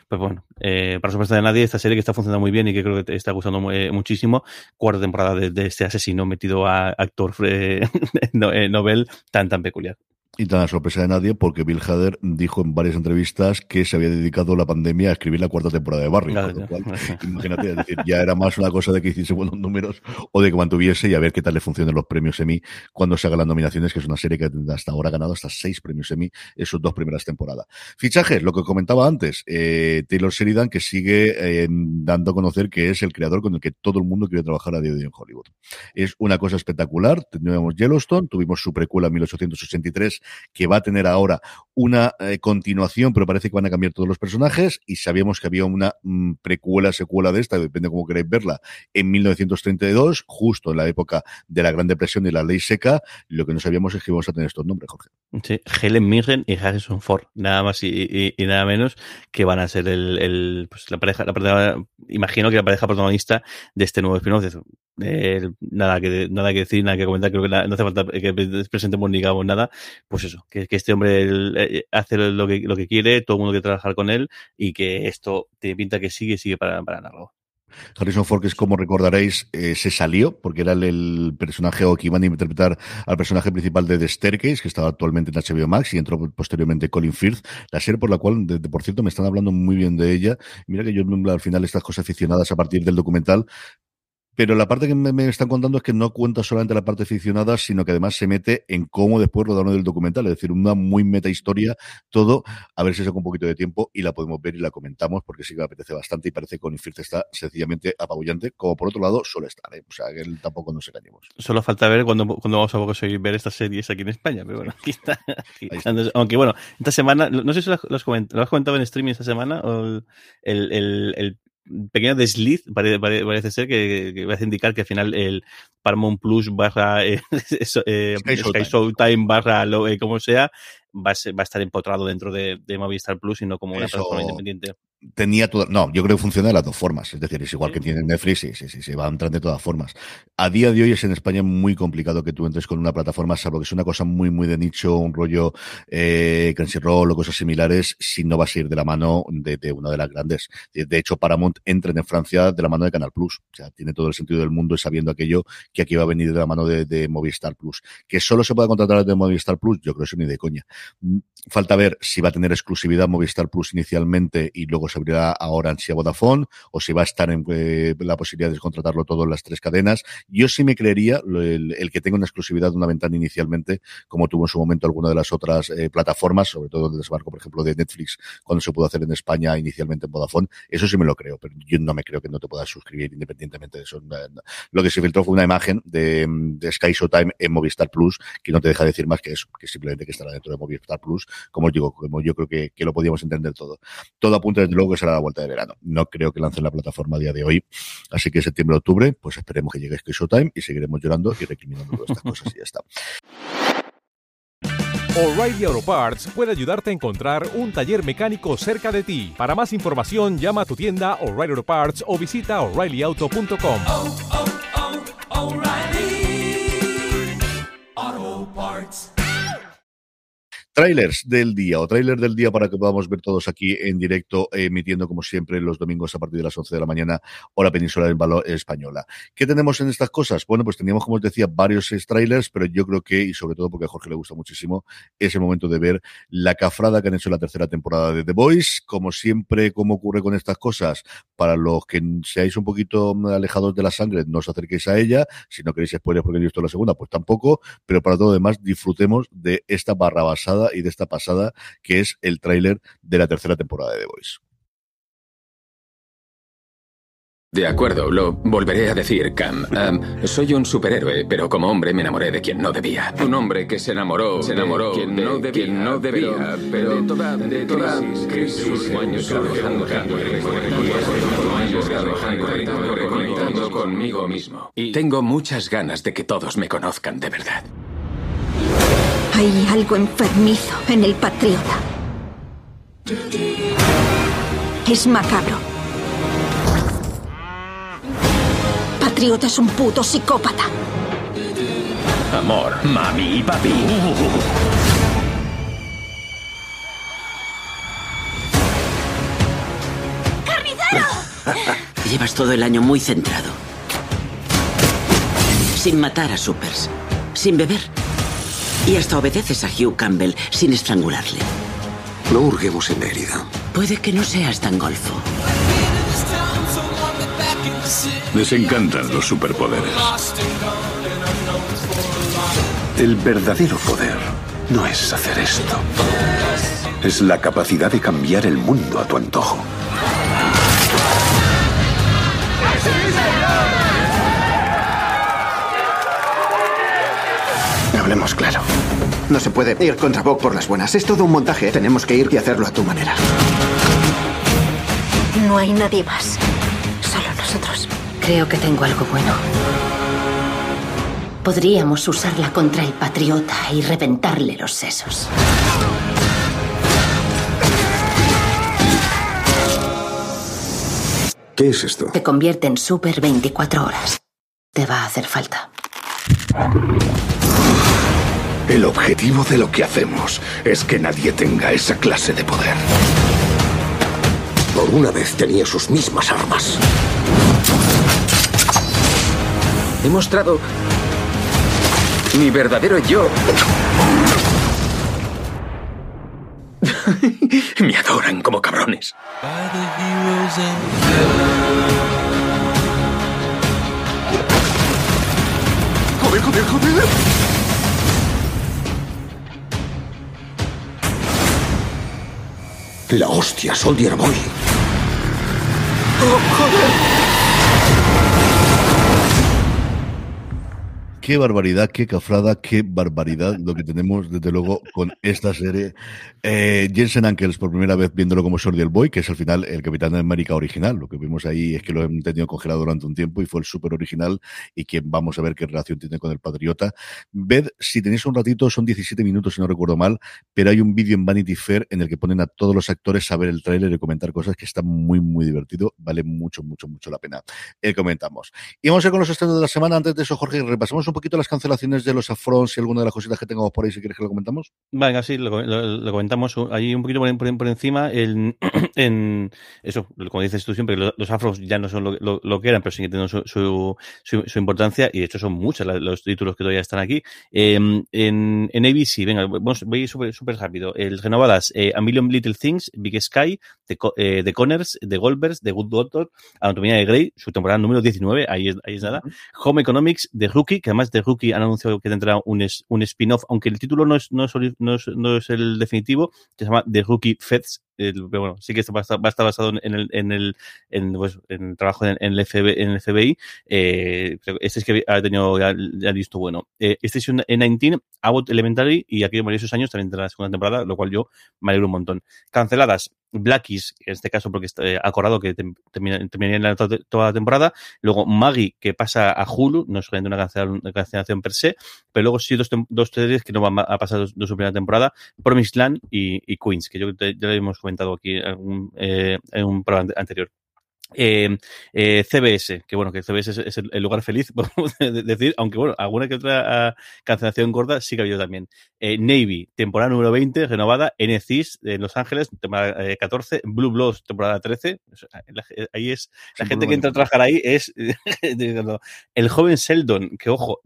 Pues bueno, eh, para sorpresa de nadie, esta serie que está funcionando muy bien y que creo que te está gustando eh, muchísimo, cuarta temporada de, de, este asesino metido a actor eh, novel tan tan peculiar. Y tan a sorpresa de nadie, porque Bill Hader dijo en varias entrevistas que se había dedicado la pandemia a escribir la cuarta temporada de Barry. Claro, lo cual, imagínate, es decir, ya era más una cosa de que hiciese buenos números o de que mantuviese y a ver qué tal le funcionan los premios Emmy cuando se hagan las nominaciones, que es una serie que hasta ahora ha ganado hasta seis premios Emmy en sus dos primeras temporadas. Fichajes, lo que comentaba antes, eh, Taylor Sheridan, que sigue eh, dando a conocer que es el creador con el que todo el mundo quiere trabajar a día de hoy en Hollywood. Es una cosa espectacular. Teníamos Yellowstone, tuvimos su precuela en 1883 que va a tener ahora una eh, continuación, pero parece que van a cambiar todos los personajes y sabíamos que había una mm, precuela, secuela de esta, depende cómo queréis verla, en 1932, justo en la época de la Gran Depresión y la Ley Seca. Lo que no sabíamos es que íbamos a tener estos nombres, Jorge. Sí, Helen Mirren y Harrison Ford, nada más y, nada menos que van a ser el, pues la pareja, imagino que la pareja protagonista de este nuevo spin-off. Nada que nada que decir, nada que comentar, creo que no hace falta que presentemos ni digamos nada, pues eso, que, este hombre el, eh, hace lo que, lo que quiere, todo el mundo quiere trabajar con él y que esto tiene pinta que sigue sigue para, para largo. Harrison Ford, que es como recordaréis, eh, se salió porque era el, personaje o que iban a interpretar al personaje principal de The Staircase, que estaba actualmente en HBO Max y entró posteriormente Colin Firth, la serie por la cual, de, por cierto, me están hablando muy bien de ella. Mira que yo al final estas cosas aficionadas a partir del documental pero la parte que me, me, están contando es que no cuenta solamente la parte ficcionada, sino que además se mete en cómo después rodaron el documental, es decir, una muy meta historia, todo, a ver si saca un poquito de tiempo y la podemos ver y la comentamos, porque sí que me apetece bastante y parece que con Infirte está sencillamente apabullante, como por otro lado suele estar, ¿eh? o sea, que él tampoco nos engañemos. Solo falta ver cuándo, cuando vamos a conseguir ver estas series aquí en España, pero bueno, aquí está. Aquí está. Aunque bueno, esta semana, no sé si lo has, lo has, comentado, ¿lo has comentado en streaming esta semana, o el, el, el pequeño desliz parece, parece ser que, que, va a indicar que al final el Paramount Plus barra eh, eh, Sky, Sky Showtime barra lo, eh, como sea va a, ser, va a, estar empotrado dentro de, de, Movistar Plus y no como una Eso plataforma independiente. Tenía todo, no, yo creo que funciona de las dos formas, es decir, es igual que tiene Netflix, sí, sí, sí, sí, va a entrar de todas formas. A día de hoy es en España muy complicado que tú entres con una plataforma, salvo que es una cosa muy, muy de nicho, un rollo eh, Crunchyroll o cosas similares, si no vas a ir de la mano de, de una de las grandes. De hecho, Paramount entra en Francia de la mano de Canal Plus, o sea, tiene todo el sentido del mundo sabiendo aquello que aquí va a venir de la mano de, de Movistar Plus. Que solo se pueda contratar de Movistar Plus, yo creo que eso ni de coña. Falta ver si va a tener exclusividad Movistar Plus inicialmente y luego se abrirá a Orange y a Vodafone, o si va a estar en eh, la posibilidad de contratarlo todo en las tres cadenas. Yo sí me creería el, el, que tenga una exclusividad de una ventana inicialmente, como tuvo en su momento alguna de las otras eh, plataformas, sobre todo el desembarco, por ejemplo, de Netflix, cuando se pudo hacer en España inicialmente en Vodafone. Eso sí me lo creo, pero yo no me creo que no te puedas suscribir independientemente de eso. Lo que se filtró fue una imagen de, de Sky Showtime en Movistar Plus, que no te deja decir más que eso, que simplemente que estará dentro de Movistar Plus como os digo, como yo creo que, que, lo podíamos entender todo. Todo apunta desde luego que será la vuelta de verano. No creo que lancen la plataforma a día de hoy. Así que septiembre-octubre, pues esperemos que llegue Sky Showtime y seguiremos llorando y recriminando todas estas cosas y ya está. O'Reilly Auto Parts puede ayudarte a encontrar un taller mecánico cerca de ti. Para más información, llama a tu tienda O'Reilly Auto Parts o visita oreillyauto.com. Oh, oh, oh, Trailers del día o trailer del día para que podamos ver todos aquí en directo, emitiendo como siempre los domingos a partir de las 11 de la mañana, hora peninsular española. ¿Qué tenemos en estas cosas? Bueno, pues teníamos, como os decía, varios trailers, pero yo creo que, y sobre todo porque a Jorge le gusta muchísimo, es el momento de ver la cafrada que han hecho en la tercera temporada de The Voice. Como siempre, como ocurre con estas cosas, para los que seáis un poquito alejados de la sangre, no os acerquéis a ella. Si no queréis spoilers porque he visto la segunda, pues tampoco. Pero para todo lo demás, disfrutemos de esta barra basada y de esta pasada, que es el tráiler de la tercera temporada de The Voice. De acuerdo, lo volveré a decir, Cam. Um, soy un superhéroe, pero como hombre me enamoré de quien no debía. Un hombre que se enamoró, se enamoró de quien no debía, quien no debía pero, de toda, de toda crisis, años trabajando, reconectando conmigo mismo. Y tengo muchas ganas de que todos me conozcan de verdad. Hay algo enfermizo en el patriota. Es macabro. Es un puto psicópata. Amor, mami y papi. ¡Carnicero! Llevas todo el año muy centrado. Sin matar a supers. Sin beber. Y hasta obedeces a Hugh Campbell sin estrangularle. No hurguemos en la herida. Puede que no seas tan golfo. Les encantan los superpoderes. El verdadero poder no es hacer esto. Es la capacidad de cambiar el mundo a tu antojo. Hablemos claro. No se puede ir contra Bob por las buenas. Es todo un montaje. Tenemos que ir y hacerlo a tu manera. No hay nadie más. Creo que tengo algo bueno. Podríamos usarla contra el patriota y reventarle los sesos. ¿Qué es esto? Te convierte en super 24 horas. Te va a hacer falta. El objetivo de lo que hacemos es que nadie tenga esa clase de poder. Por una vez tenía sus mismas armas. He mostrado mi verdadero yo. Me adoran como cabrones. ¡Joder, joder, joder! La hostia, Soldier Boy. ¡Oh, joder! Qué barbaridad, qué cafrada, qué barbaridad lo que tenemos, desde luego, con esta serie. Eh, Jensen Ankles, por primera vez viéndolo como Soldier Boy, que es al final el Capitán de América original. Lo que vimos ahí es que lo hemos tenido congelado durante un tiempo y fue el súper original y que vamos a ver qué relación tiene con el Patriota. Ved, si tenéis un ratito, son 17 minutos si no recuerdo mal, pero hay un vídeo en Vanity Fair en el que ponen a todos los actores a ver el tráiler y comentar cosas que está muy, muy divertido. Vale mucho, mucho, mucho la pena. Eh, comentamos. Y vamos a ir con los estrenos de la semana. Antes de eso, Jorge, repasamos un poquito las cancelaciones de los afrons y alguna de las cositas que tengamos por ahí, si quieres que lo comentamos. Venga, sí, lo, lo, lo comentamos ahí un poquito por, encima. En, en, eso, como dices tú siempre, los, los afros ya no son lo, lo, que eran, pero siguen teniendo su, su, su, importancia y de hecho son muchos los títulos que todavía están aquí. Eh, en, en ABC, venga, voy súper rápido. El renovadas eh, A Million Little Things, Big Sky, The, eh, The Connors, The Goldbergs, The Good Doctor, Anatomía de Grey, su temporada número 19, ahí es, ahí es nada. Home Economics, The Rookie, que además The Rookie han anunciado que tendrá un, un spin-off, aunque el título no es, no, es, no, es, no es el definitivo, que se llama The Rookie Feds, bueno, sí que va a estar, va a estar basado en el, en el, en, pues, en el trabajo en, en, el, FBI, en el FBI. Eh, este es que ha tenido ya, ya visto bueno. Eh, Station 19, Abbott Elementary, y en esos años también tendrá la segunda temporada, lo cual yo me alegro un montón. Canceladas, Blackies, en este caso porque está eh, acordado que terminaría en la, toda la temporada. Luego Maggie, que pasa a Hulu, no es una cancelación, una cancelación per se, pero luego sí dos, dos series que no van a pasar de su primera temporada, Promised Land y, y Queens, que yo ya lo hemos comentado aquí en un, eh, en un programa anterior. Eh, eh, CBS, que bueno, que CBS es, es el, el, lugar feliz, podemos decir, aunque bueno, alguna que otra uh, cancelación gorda sí que ha habido también. Eh, Navy, temporada número 20, renovada, NCIS de Los Ángeles, temporada 14, Blue Bloods, temporada 13, ahí es, la gente que entra a trabajar ahí es el joven Sheldon, que ojo,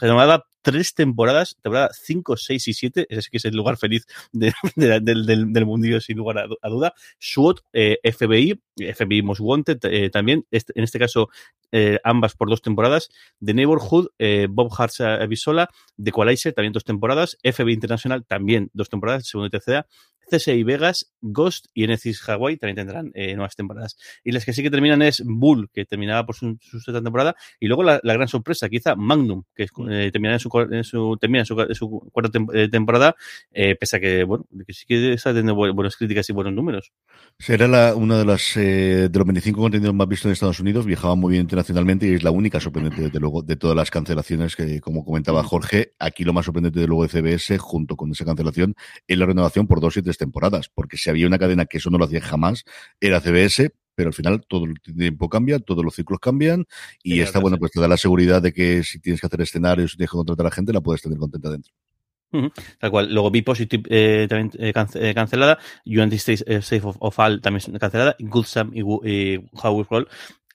renovada tres temporadas, temporada 5, 6 y 7, ese que es el lugar feliz de, de, de, del, del mundillo sin lugar a, duda. SWOT, eh, FBI, FBI Most Wanted eh, también, este, en este caso eh, ambas por dos temporadas. The Neighborhood, eh, Bob Hartz Avisola, The Equalizer, también dos temporadas. FBI Internacional, también dos temporadas, segunda y tercera. CSI Vegas, Ghost y Enesis Hawaii también tendrán eh, nuevas temporadas. Y las que sí que terminan es Bull, que terminaba por su, su sexta temporada, y luego la, la gran sorpresa, quizá Magnum, que es, eh, termina en su, en su, termina en su, en su cuarta tem- eh, temporada, eh, pese a que, bueno, que sí que está teniendo bu- buenas críticas y buenos números. Será la, una de las eh, de los 25 contenidos más vistos en Estados Unidos, viajaba muy bien internacionalmente y es la única sorprendente, desde luego, de todas las cancelaciones que, como comentaba Jorge, aquí lo más sorprendente de luego de CBS, junto con esa cancelación, es la renovación por dos y tres temporadas, porque si había una cadena que eso no lo hacía jamás, era CBS, pero al final todo el tiempo cambia, todos los ciclos cambian y Sí, esta, claro, bueno, pues te da la seguridad de que si tienes que hacer escenarios, si tienes que contratar a la gente, la puedes tener contenta dentro. Tal cual. Luego Be Positive eh, también eh, cance- eh, cancelada. States eh, Safe of, of All también cancelada. Good Sam y How We Roll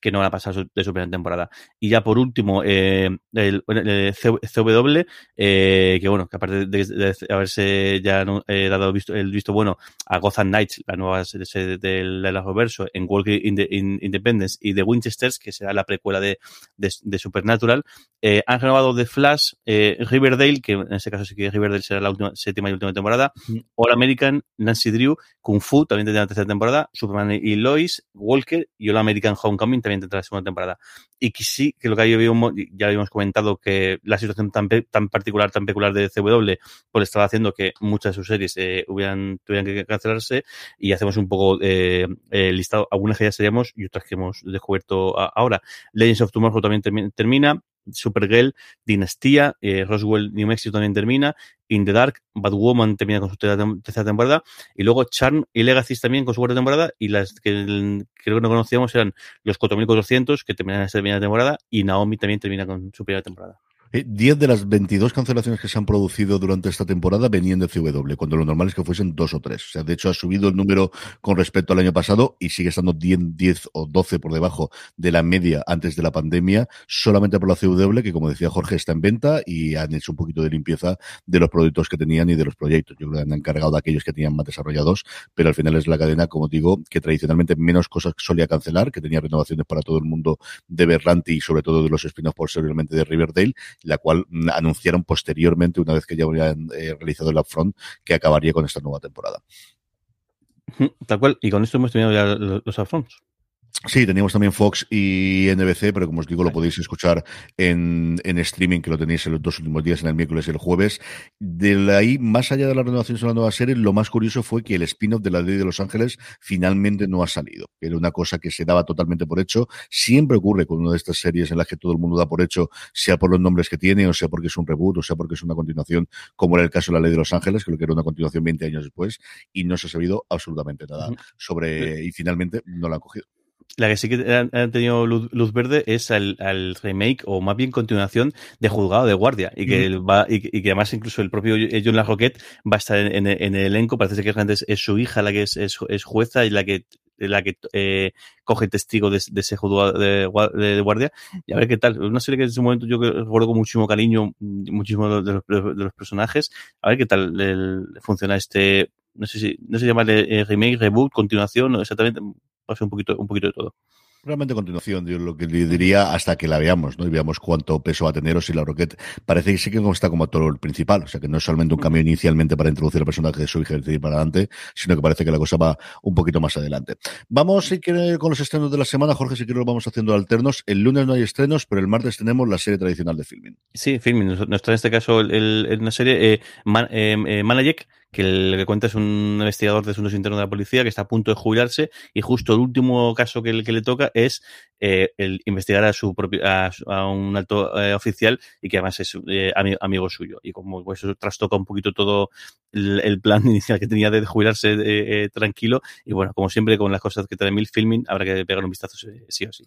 que no van a pasar su- de su primera temporada. Y ya por último, eh, el, el C- CW, eh, que bueno, que aparte de, de haberse ya eh, dado visto, el visto bueno a Gotham Knights, la nueva serie del Arrowverso, en Walking in the, in- Independence y The Winchesters, que será la precuela de, de, de Supernatural, eh, han renovado The Flash, eh, Riverdale, que en este caso sí que Riverdale será la última, séptima y última temporada, All American, Nancy Drew, Kung Fu también tendrá la tercera temporada, Superman y Lois, Walker y All American Homecoming también tendrá la segunda temporada. Y que sí, que lo que habíamos, ya habíamos comentado, que la situación tan, tan particular, tan peculiar de CW, pues estaba haciendo que muchas de sus series eh, hubieran, tuvieran que cancelarse y hacemos un poco eh, eh, listado, algunas que ya seríamos y otras que hemos descubierto a- ahora. Legends of Tomorrow también termi- termina, Supergirl, Dinastía, eh, Roswell, New Mexico también termina, In the Dark, Batwoman termina con su tercera tem- tercera temporada, y luego Charm y Legacy también con su cuarta temporada, y las que creo que no conocíamos eran los 4400, que terminan esta primera temporada, y Naomi también termina con su primera temporada. Eh, 10 de las 22 cancelaciones que se han producido durante esta temporada venían de CW, cuando lo normal es que fuesen dos o tres. O sea, de hecho, ha subido el número con respecto al año pasado y sigue estando 10, 10 o 12 por debajo de la media antes de la pandemia, solamente por la CW, que como decía Jorge, está en venta y han hecho un poquito de limpieza de los productos que tenían y de los proyectos. Yo creo que han encargado de aquellos que tenían más desarrollados, pero al final es la cadena, como digo, que tradicionalmente menos cosas solía cancelar, que tenía renovaciones para todo el mundo de Berlanti y sobre todo de los spin-offs posteriormente de Riverdale, la cual anunciaron posteriormente, una vez que ya habían eh, realizado el upfront, que acabaría con esta nueva temporada. Tal cual, y con esto hemos terminado ya los upfronts. Sí, teníamos también Fox y NBC, pero como os digo, lo podéis escuchar en, en streaming, que lo tenéis en los dos últimos días, en el miércoles y el jueves. De ahí, más allá de la renovación de la nueva serie, lo más curioso fue que el spin-off de la Ley de Los Ángeles finalmente no ha salido. Era una cosa que se daba totalmente por hecho. Siempre ocurre con una de estas series en las que todo el mundo da por hecho, sea por los nombres que tiene, o sea porque es un reboot, o sea porque es una continuación, como era el caso de la Ley de Los Ángeles, creo que era una continuación 20 años después, y no se ha sabido absolutamente nada sobre, y finalmente no la han cogido. La que sí que han, han tenido luz, luz verde es al, al remake, o más bien continuación, de Juzgado de Guardia. Y que, va, y, que- y que además incluso el propio John LaRoquette va a estar en, en- en el elenco. Parece que antes es su hija la que es, es, es jueza y la que la que eh, coge testigo de, de ese juzgado de, de guardia y a ver qué tal. Una serie que en ese momento yo recuerdo con muchísimo cariño, muchísimo de los, de los personajes. A ver qué tal el- funciona este, no sé si, no sé llamarle eh, remake, reboot, continuación, exactamente, va a ser un poquito, un poquito de todo. Realmente a continuación, yo lo que le diría hasta que la veamos, ¿no? Y veamos cuánto peso va a tener o si la Roquette parece que sí que está como actor el principal, o sea que no es solamente un cambio inicialmente para introducir el personaje de su hija y para adelante, sino que parece que la cosa va un poquito más adelante. Vamos, si quiere, con los estrenos de la semana, Jorge, si quiere lo vamos haciendo alternos. El lunes no hay estrenos, pero el martes tenemos la serie tradicional de filming. Sí, filming. Nos, trae en este caso el, el- una serie, eh, Man- eh, eh, Manayek, que el que cuenta es un investigador de asuntos internos de la policía que está a punto de jubilarse y justo el último caso que, le- que le toca es eh, el investigar a su propio a, su- a un alto eh, oficial y que además es eh, ami- amigo suyo y como pues, eso trastoca un poquito todo el, el plan inicial que tenía de jubilarse eh, eh, tranquilo y bueno como siempre con las cosas que trae Mil Filming habrá que pegar un vistazo eh, sí o sí.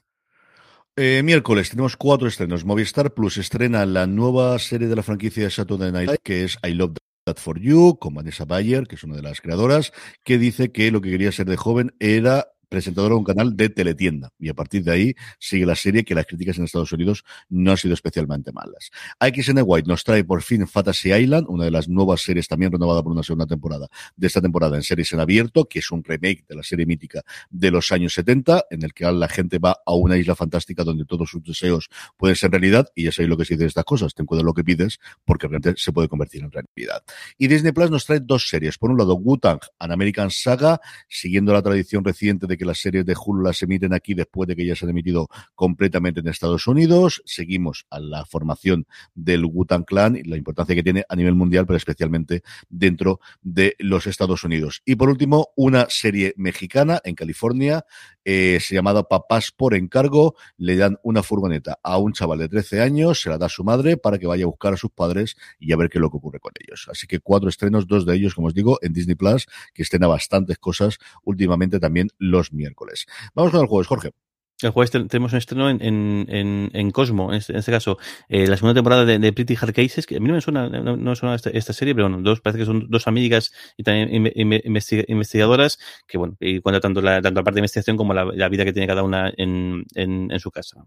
Eh, miércoles tenemos cuatro estrenos. Movistar Plus estrena la nueva serie de la franquicia de Saturday Night que es I Love That For You, con Vanessa Bayer, que es una de las creadoras, que dice que lo que quería ser de joven era presentadora de un canal de teletienda. Y a partir de ahí sigue la serie que las críticas en Estados Unidos no han sido especialmente malas. AXN White nos trae por fin Fantasy Island, una de las nuevas series también renovada por una segunda temporada de esta temporada en series en abierto, que es un remake de la serie mítica de los años 70, en el que la gente va a una isla fantástica donde todos sus deseos pueden ser realidad, y ya sabéis lo que se dice de estas cosas, ten cuidado lo que pides, porque realmente se puede convertir en realidad. Y Disney Plus nos trae dos series. Por un lado, Wu-Tang, An American Saga, siguiendo la tradición reciente de que las series de Hulu las emiten aquí después de que ya se han emitido completamente en Estados Unidos. Seguimos a la formación del Wu-Tang Clan y la importancia que tiene a nivel mundial, pero especialmente dentro de los Estados Unidos. Y por último, una serie mexicana en California, eh, se llamada Papás por encargo. Le dan una furgoneta a un chaval de 13 años, se la da a su madre para que vaya a buscar a sus padres y a ver qué es lo que ocurre con ellos. Así que cuatro estrenos, dos de ellos, como os digo, en Disney Plus, que estrena bastantes cosas últimamente también los miércoles. Vamos con el jueves, Jorge. El jueves tenemos un estreno en, en, en, Cosmo, en este, este caso, eh, la segunda temporada de, Pretty Hard Cases, que a mí no me suena, no, me suena esta, serie, pero bueno, dos, parece que son dos amigas y también investigadoras que, bueno, y cuenta tanto la, tanto la parte de investigación como la, la vida que tiene cada una en, en su casa.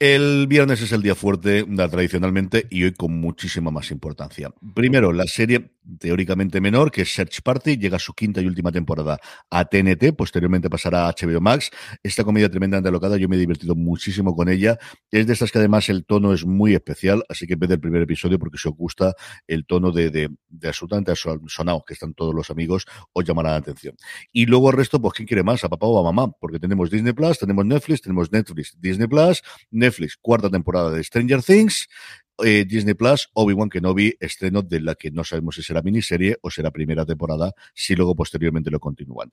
El viernes es el día fuerte tradicionalmente y hoy con muchísima más importancia. Primero, la serie teóricamente menor, que es Search Party, llega a su quinta y última temporada a TNT, posteriormente pasará a HBO Max. Esta comedia tremendamente alocada, yo me he divertido muchísimo con ella. Es de estas que además el tono es muy especial, así que ve el primer episodio porque si os gusta el tono de, de, de absolutamente sonado que están todos los amigos, os llamará la atención. Y luego el resto, pues ¿quién quiere más? ¿A papá o a mamá? Porque tenemos Disney Plus, tenemos Netflix, tenemos Netflix, Disney Plus, Netflix, Netflix, cuarta temporada de Stranger Things, eh, Disney Plus, Obi-Wan Kenobi, estreno de la que no sabemos si será miniserie o será primera temporada, si luego posteriormente lo continúan.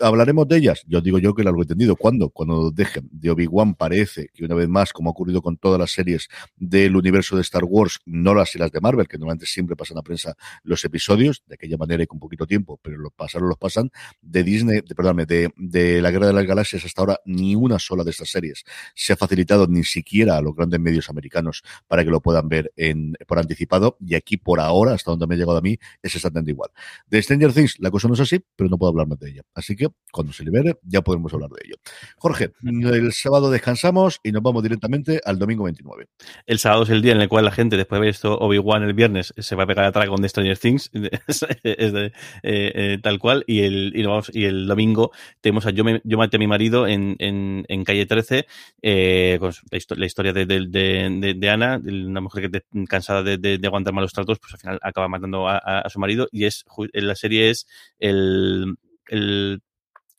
¿Hablaremos de ellas? Yo digo yo que lo he entendido. ¿Cuándo? Cuando dejen de Obi-Wan parece que una vez más, como ha ocurrido con todas las series del universo de Star Wars, no las y las de Marvel, que normalmente siempre pasan a prensa los episodios, de aquella manera y con poquito tiempo, pero los pasaron, los pasan, de Disney, de, de, de la Guerra de las Galaxias hasta ahora, ni una sola de estas series se ha facilitado ni siquiera a los grandes medios americanos para que lo puedan ver en, por anticipado y aquí por ahora, hasta donde me ha llegado a mí, es exactamente igual. De Stranger Things la cosa no es así, pero no puedo hablar más de ella. Así que cuando se libere ya podemos hablar de ello. Jorge, el sábado descansamos y nos vamos directamente al domingo 29. El sábado es el día en el cual la gente, después de ver esto Obi-Wan el viernes, se va a pegar a con de Stranger Things, es de, eh, eh, tal cual, y el, y, vamos, y el domingo tenemos a Yo, me, yo maté a mi marido en, en, en calle 13, eh, con la, historia de, de, de, de Ana, una mujer que cansada de, aguantar malos tratos, pues al final acaba matando a, su marido y es la serie es el,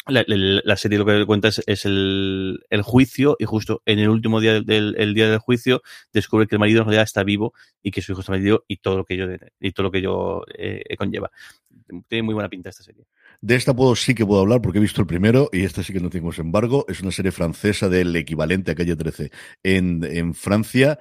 la, serie lo que cuenta es, es el, juicio y justo en el último día del el día del juicio descubre que el marido en realidad está vivo y que su hijo está marido y todo lo que yo y todo lo que yo eh, conlleva. Tiene muy buena pinta esta serie. De esta puedo sí que puedo hablar porque he visto el primero y esta sí que no tengo embargo. Es una serie francesa del equivalente a Calle 13 en, en Francia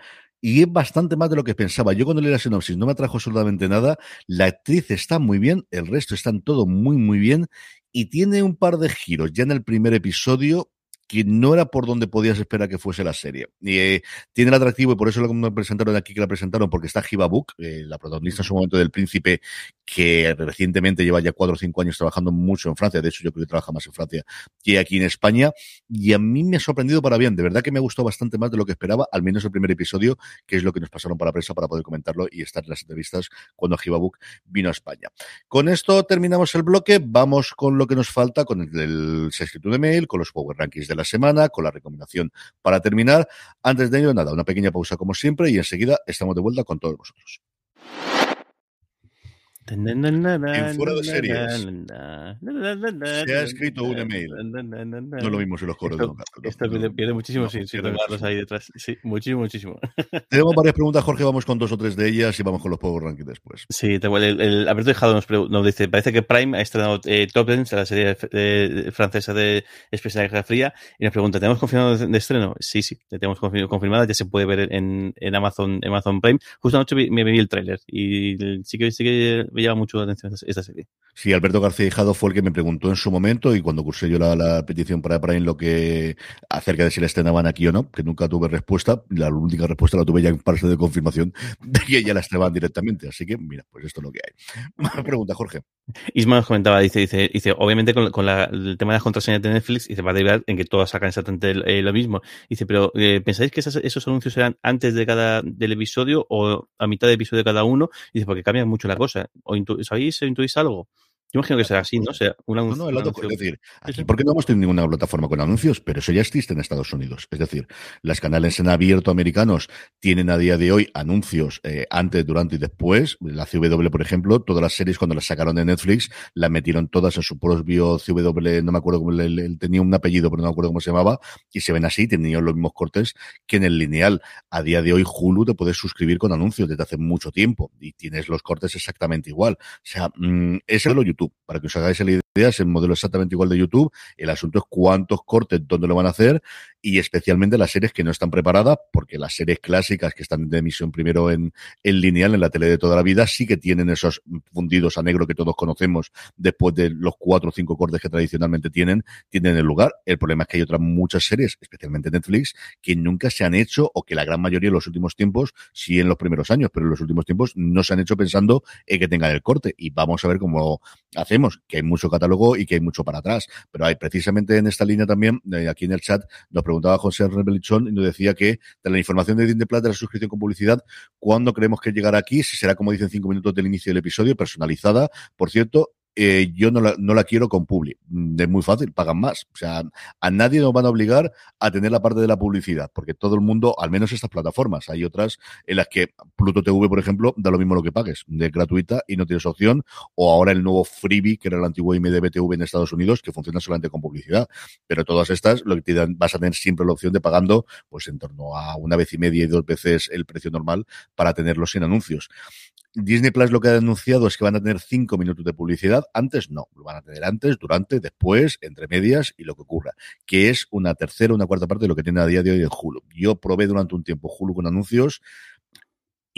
y es bastante más de lo que pensaba. Yo cuando leí la sinopsis no me atrajo absolutamente nada. La actriz está muy bien, el resto están todo muy, muy bien y tiene un par de giros ya en el primer episodio que no era por donde podías esperar que fuese la serie. Y eh, tiene el atractivo, y por eso me presentaron aquí que la presentaron, porque está Hiba eh, la protagonista en su momento del príncipe, que recientemente lleva ya cuatro o cinco años trabajando mucho en Francia, de hecho yo creo que trabaja más en Francia que aquí en España, y a mí me ha sorprendido para bien, de verdad que me ha gustado bastante más de lo que esperaba, al menos el primer episodio, que es lo que nos pasaron para prensa para poder comentarlo y estar en las entrevistas cuando Hiba vino a España. Con esto terminamos el bloque, vamos con lo que nos falta, con el, el escrito de mail, con los Power Rankings de la semana, con la recomendación para terminar. Antes de ello, nada, una pequeña pausa como siempre y enseguida estamos de vuelta con todos vosotros. En fuera de series se ha escrito un email. No lo mismo si los coros esto, de Esto pierde, pierde muchísimo no, sin, sin ahí detrás. Sí, muchísimo, muchísimo. Tenemos varias preguntas, Jorge. Vamos con dos o tres de ellas y vamos con los Power Rankings después. Sí, te, el, el Alberto Dejado nos, nos, dice: Parece que Prime ha estrenado eh, Top Ten, la serie eh, francesa de Expresión de Guerra Fría, y nos pregunta: ¿Tenemos confirmado de, de estreno? Sí, sí, la tenemos confirmada. Ya se puede ver en, en Amazon, Amazon Prime. Justo anoche me vi el tráiler y sí que, sí que me llama mucho la atención esta, esta serie. Sí, Alberto García Hijado fue el que me preguntó en su momento y cuando cursé yo la, la petición para Prime lo que acerca de si la estrenaban aquí o no, que nunca tuve respuesta. La única respuesta la tuve ya en parte de confirmación de que ya la estrenaban directamente. Así que, mira, pues esto es lo que hay. Una pregunta, Jorge. Isma nos comentaba, dice, dice, dice obviamente con, con la, el tema de las contraseñas de Netflix, dice, va a derivar en que todas sacan exactamente el- eh, lo mismo. Dice, pero eh, ¿pensáis que esas- esos anuncios eran antes de cada del episodio o a mitad de episodio de cada uno? Dice, porque cambia mucho la cosa. ¿O intu- ¿Sabéis intuís algo? Yo imagino que será así, ¿no? O sea, un No, anuncio. no, el un otro, anuncio- es decir, aquí porque no hemos tenido ninguna plataforma con anuncios, pero eso ya existe en Estados Unidos. Es decir, las canales en abierto americanos tienen a día de hoy anuncios eh, antes, durante y después. La CW, por ejemplo, todas las series cuando las sacaron de Netflix, las metieron todas en su propio CW, no me acuerdo cómo le- le- tenía un apellido, pero no me acuerdo cómo se llamaba, y se ven así, tenían los mismos cortes que en el lineal. A día de hoy, Hulu te puedes suscribir con anuncios desde hace mucho tiempo y tienes los cortes exactamente igual. O sea, mm, es el YouTube, para que os hagáis la idea, es el modelo exactamente igual de YouTube. El asunto es cuántos cortes, dónde lo van a hacer y especialmente las series que no están preparadas, porque las series clásicas que están de emisión primero en, en lineal, en la tele de toda la vida, sí que tienen esos fundidos a negro que todos conocemos después de los cuatro o cinco cortes que tradicionalmente tienen, tienen el lugar. El problema es que hay otras muchas series, especialmente Netflix, que nunca se han hecho o que la gran mayoría en los últimos tiempos, sí en los primeros años, pero en los últimos tiempos no se han hecho pensando en que tengan el corte. Y vamos a ver cómo hacemos, que hay mucho catálogo y que hay mucho para atrás. Pero hay precisamente en esta línea también, eh, aquí en el chat, nos preguntaba José Rebelichón y nos decía que de la información de Disney Plus de la suscripción con publicidad, ¿cuándo creemos que llegará aquí? Si será, como dicen, cinco minutos del inicio del episodio, personalizada. Por cierto, eh, yo no la, no la quiero con Publi. Mm, Es muy fácil, pagan más. O sea, a nadie nos van a obligar a tener la parte de la publicidad, porque todo el mundo, al menos estas plataformas, hay otras en las que Pluto TV, por ejemplo, da lo mismo lo que pagues, de gratuita y no tienes opción, o ahora el nuevo Freebie, que era el antiguo IMDB TV en Estados Unidos, que funciona solamente con publicidad. Pero todas estas, lo que te dan, vas a tener siempre la opción de pagando, pues en torno a una vez y media y dos veces el precio normal para tenerlos sin anuncios. Disney Plus lo que ha anunciado es que van a tener cinco minutos de publicidad. Antes no, lo van a tener antes, durante, después, entre medias y lo que ocurra. Que es una tercera, una cuarta parte de lo que tiene a día de hoy en Hulu. Yo probé durante un tiempo Hulu con anuncios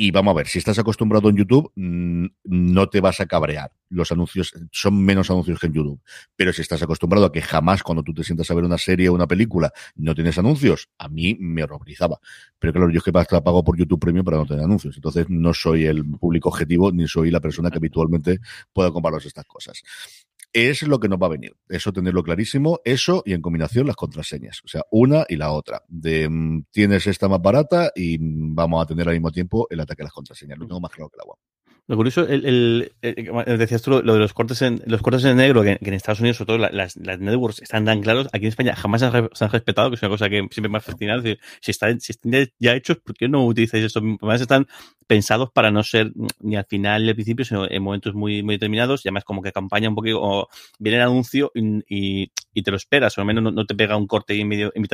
y vamos a ver, si estás acostumbrado en YouTube, mm, no te vas a cabrear. Los anuncios son menos anuncios que en YouTube. Pero si estás acostumbrado a que jamás cuando tú te sientas a ver una serie o una película no tienes anuncios, a mí me horrorizaba. Pero claro, yo es que pago por YouTube Premium para no tener anuncios. Entonces no soy el público objetivo ni soy la persona que habitualmente pueda compraros estas cosas. Es lo que nos va a venir. Eso tenerlo clarísimo. Eso y en combinación las contraseñas. O sea, una y la otra. De mm, tienes esta más barata y mm, vamos a tener al mismo tiempo el ataque a las contraseñas. Lo tengo más claro que el agua. Lo curioso, el, el, el- decías tú lo, de los cortes en los cortes en negro, que, que en Estados Unidos, sobre todo la- las, las networks están tan claros, aquí en España jamás se han, re- se han respetado, que es una cosa que siempre me ha fascinado. Decir, si, están, si están ya- hechos, ¿por qué no utilizáis eso? Además están pensados para no ser ni al final ni al principio, sino en momentos muy, muy determinados, y además como que acompaña un poquito, o viene el anuncio y, y, te lo esperas, o al menos no, no te pega un corte y en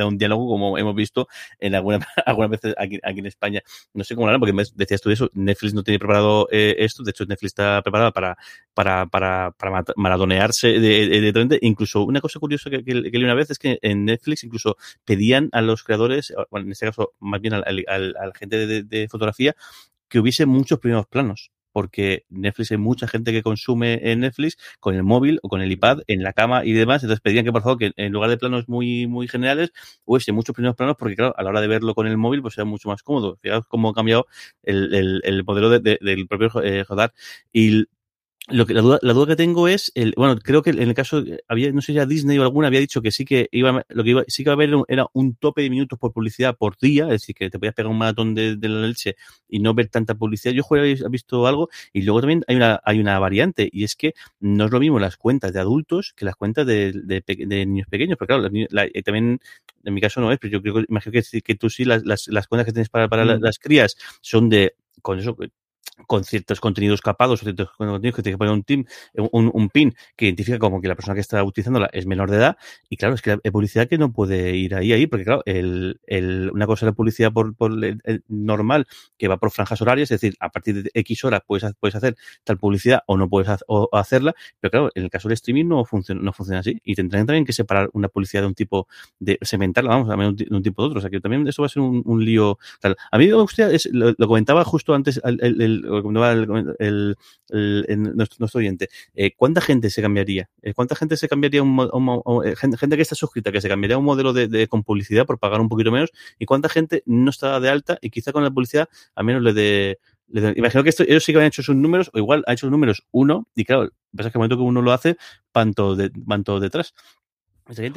un diálogo, como hemos visto en alguna, algunas veces aquí, aquí en España. No sé cómo lo harán, porque decías tú eso, Netflix no tiene preparado eh, esto, de hecho Netflix está preparada para, para, para, para maratonearse de, de-. Incluso una cosa curiosa que, que, leí una vez es que en Netflix incluso pedían a los creadores, bueno, en este caso más bien al, al, al- a la gente de fotografía, que hubiese muchos primeros planos. Porque Netflix hay mucha gente que consume en Netflix con el móvil o con el iPad en la cama y demás. Entonces pedían que por favor que en lugar de planos muy, muy generales hubiese muchos primeros planos porque claro, a la hora de verlo con el móvil pues era mucho más cómodo. Fijaos cómo ha cambiado el, el, el modelo de- de- del propio eh, Jodar. Y lo que, la, duda, la duda que tengo es, el, bueno, creo que en el caso, había, no sé si era Disney o alguna, había dicho que sí que iba, lo que iba, sí que iba a haber un- era un tope de minutos por publicidad por día, es decir, que te podías pegar un maratón de, de la leche y no ver tanta publicidad. Yo he visto algo y luego también hay una, hay una variante y es que no es lo mismo las cuentas de adultos que las cuentas de, de, de niños pequeños, porque claro, la- eh, también en mi caso no es, pero yo creo que, imagino que, que tú sí, las, las, las cuentas que tienes para, para Mm. las crías son de, con eso, con ciertos contenidos capados o ciertos contenidos que tiene que poner un, team, un, un pin que identifica como que la persona que está utilizándola es menor de edad. Y claro, es que hay publicidad que no puede ir ahí, ahí porque claro, el, el, una cosa es la publicidad por, por el- normal que va por franjas horarias, es decir, a partir de X horas puedes, puedes hacer tal publicidad o no puedes ha- o- hacerla, pero claro, en el caso del streaming no funciona, no funciona así. Y tendrán también que separar una publicidad de un tipo, de segmentarla, vamos, a de un tipo de otro, o sea que también eso va a ser un, un lío tal. A mí me gustaría, es, lo comentaba justo antes el, nuestro, nuestro, oyente, eh, ¿cuánta gente se cambiaría? Eh, ¿Cuánta gente se cambiaría un, un, un eh, gente, que está suscrita, que se cambiaría un modelo de, con publicidad por pagar un poquito menos? ¿Y cuánta gente no está de alta y quizá con la publicidad al menos le dé imagino que ellos sí que han hecho sus números, o igual ha hecho los números uno, y claro, pasa que el momento que uno lo hace, van todo, de, van todo detrás.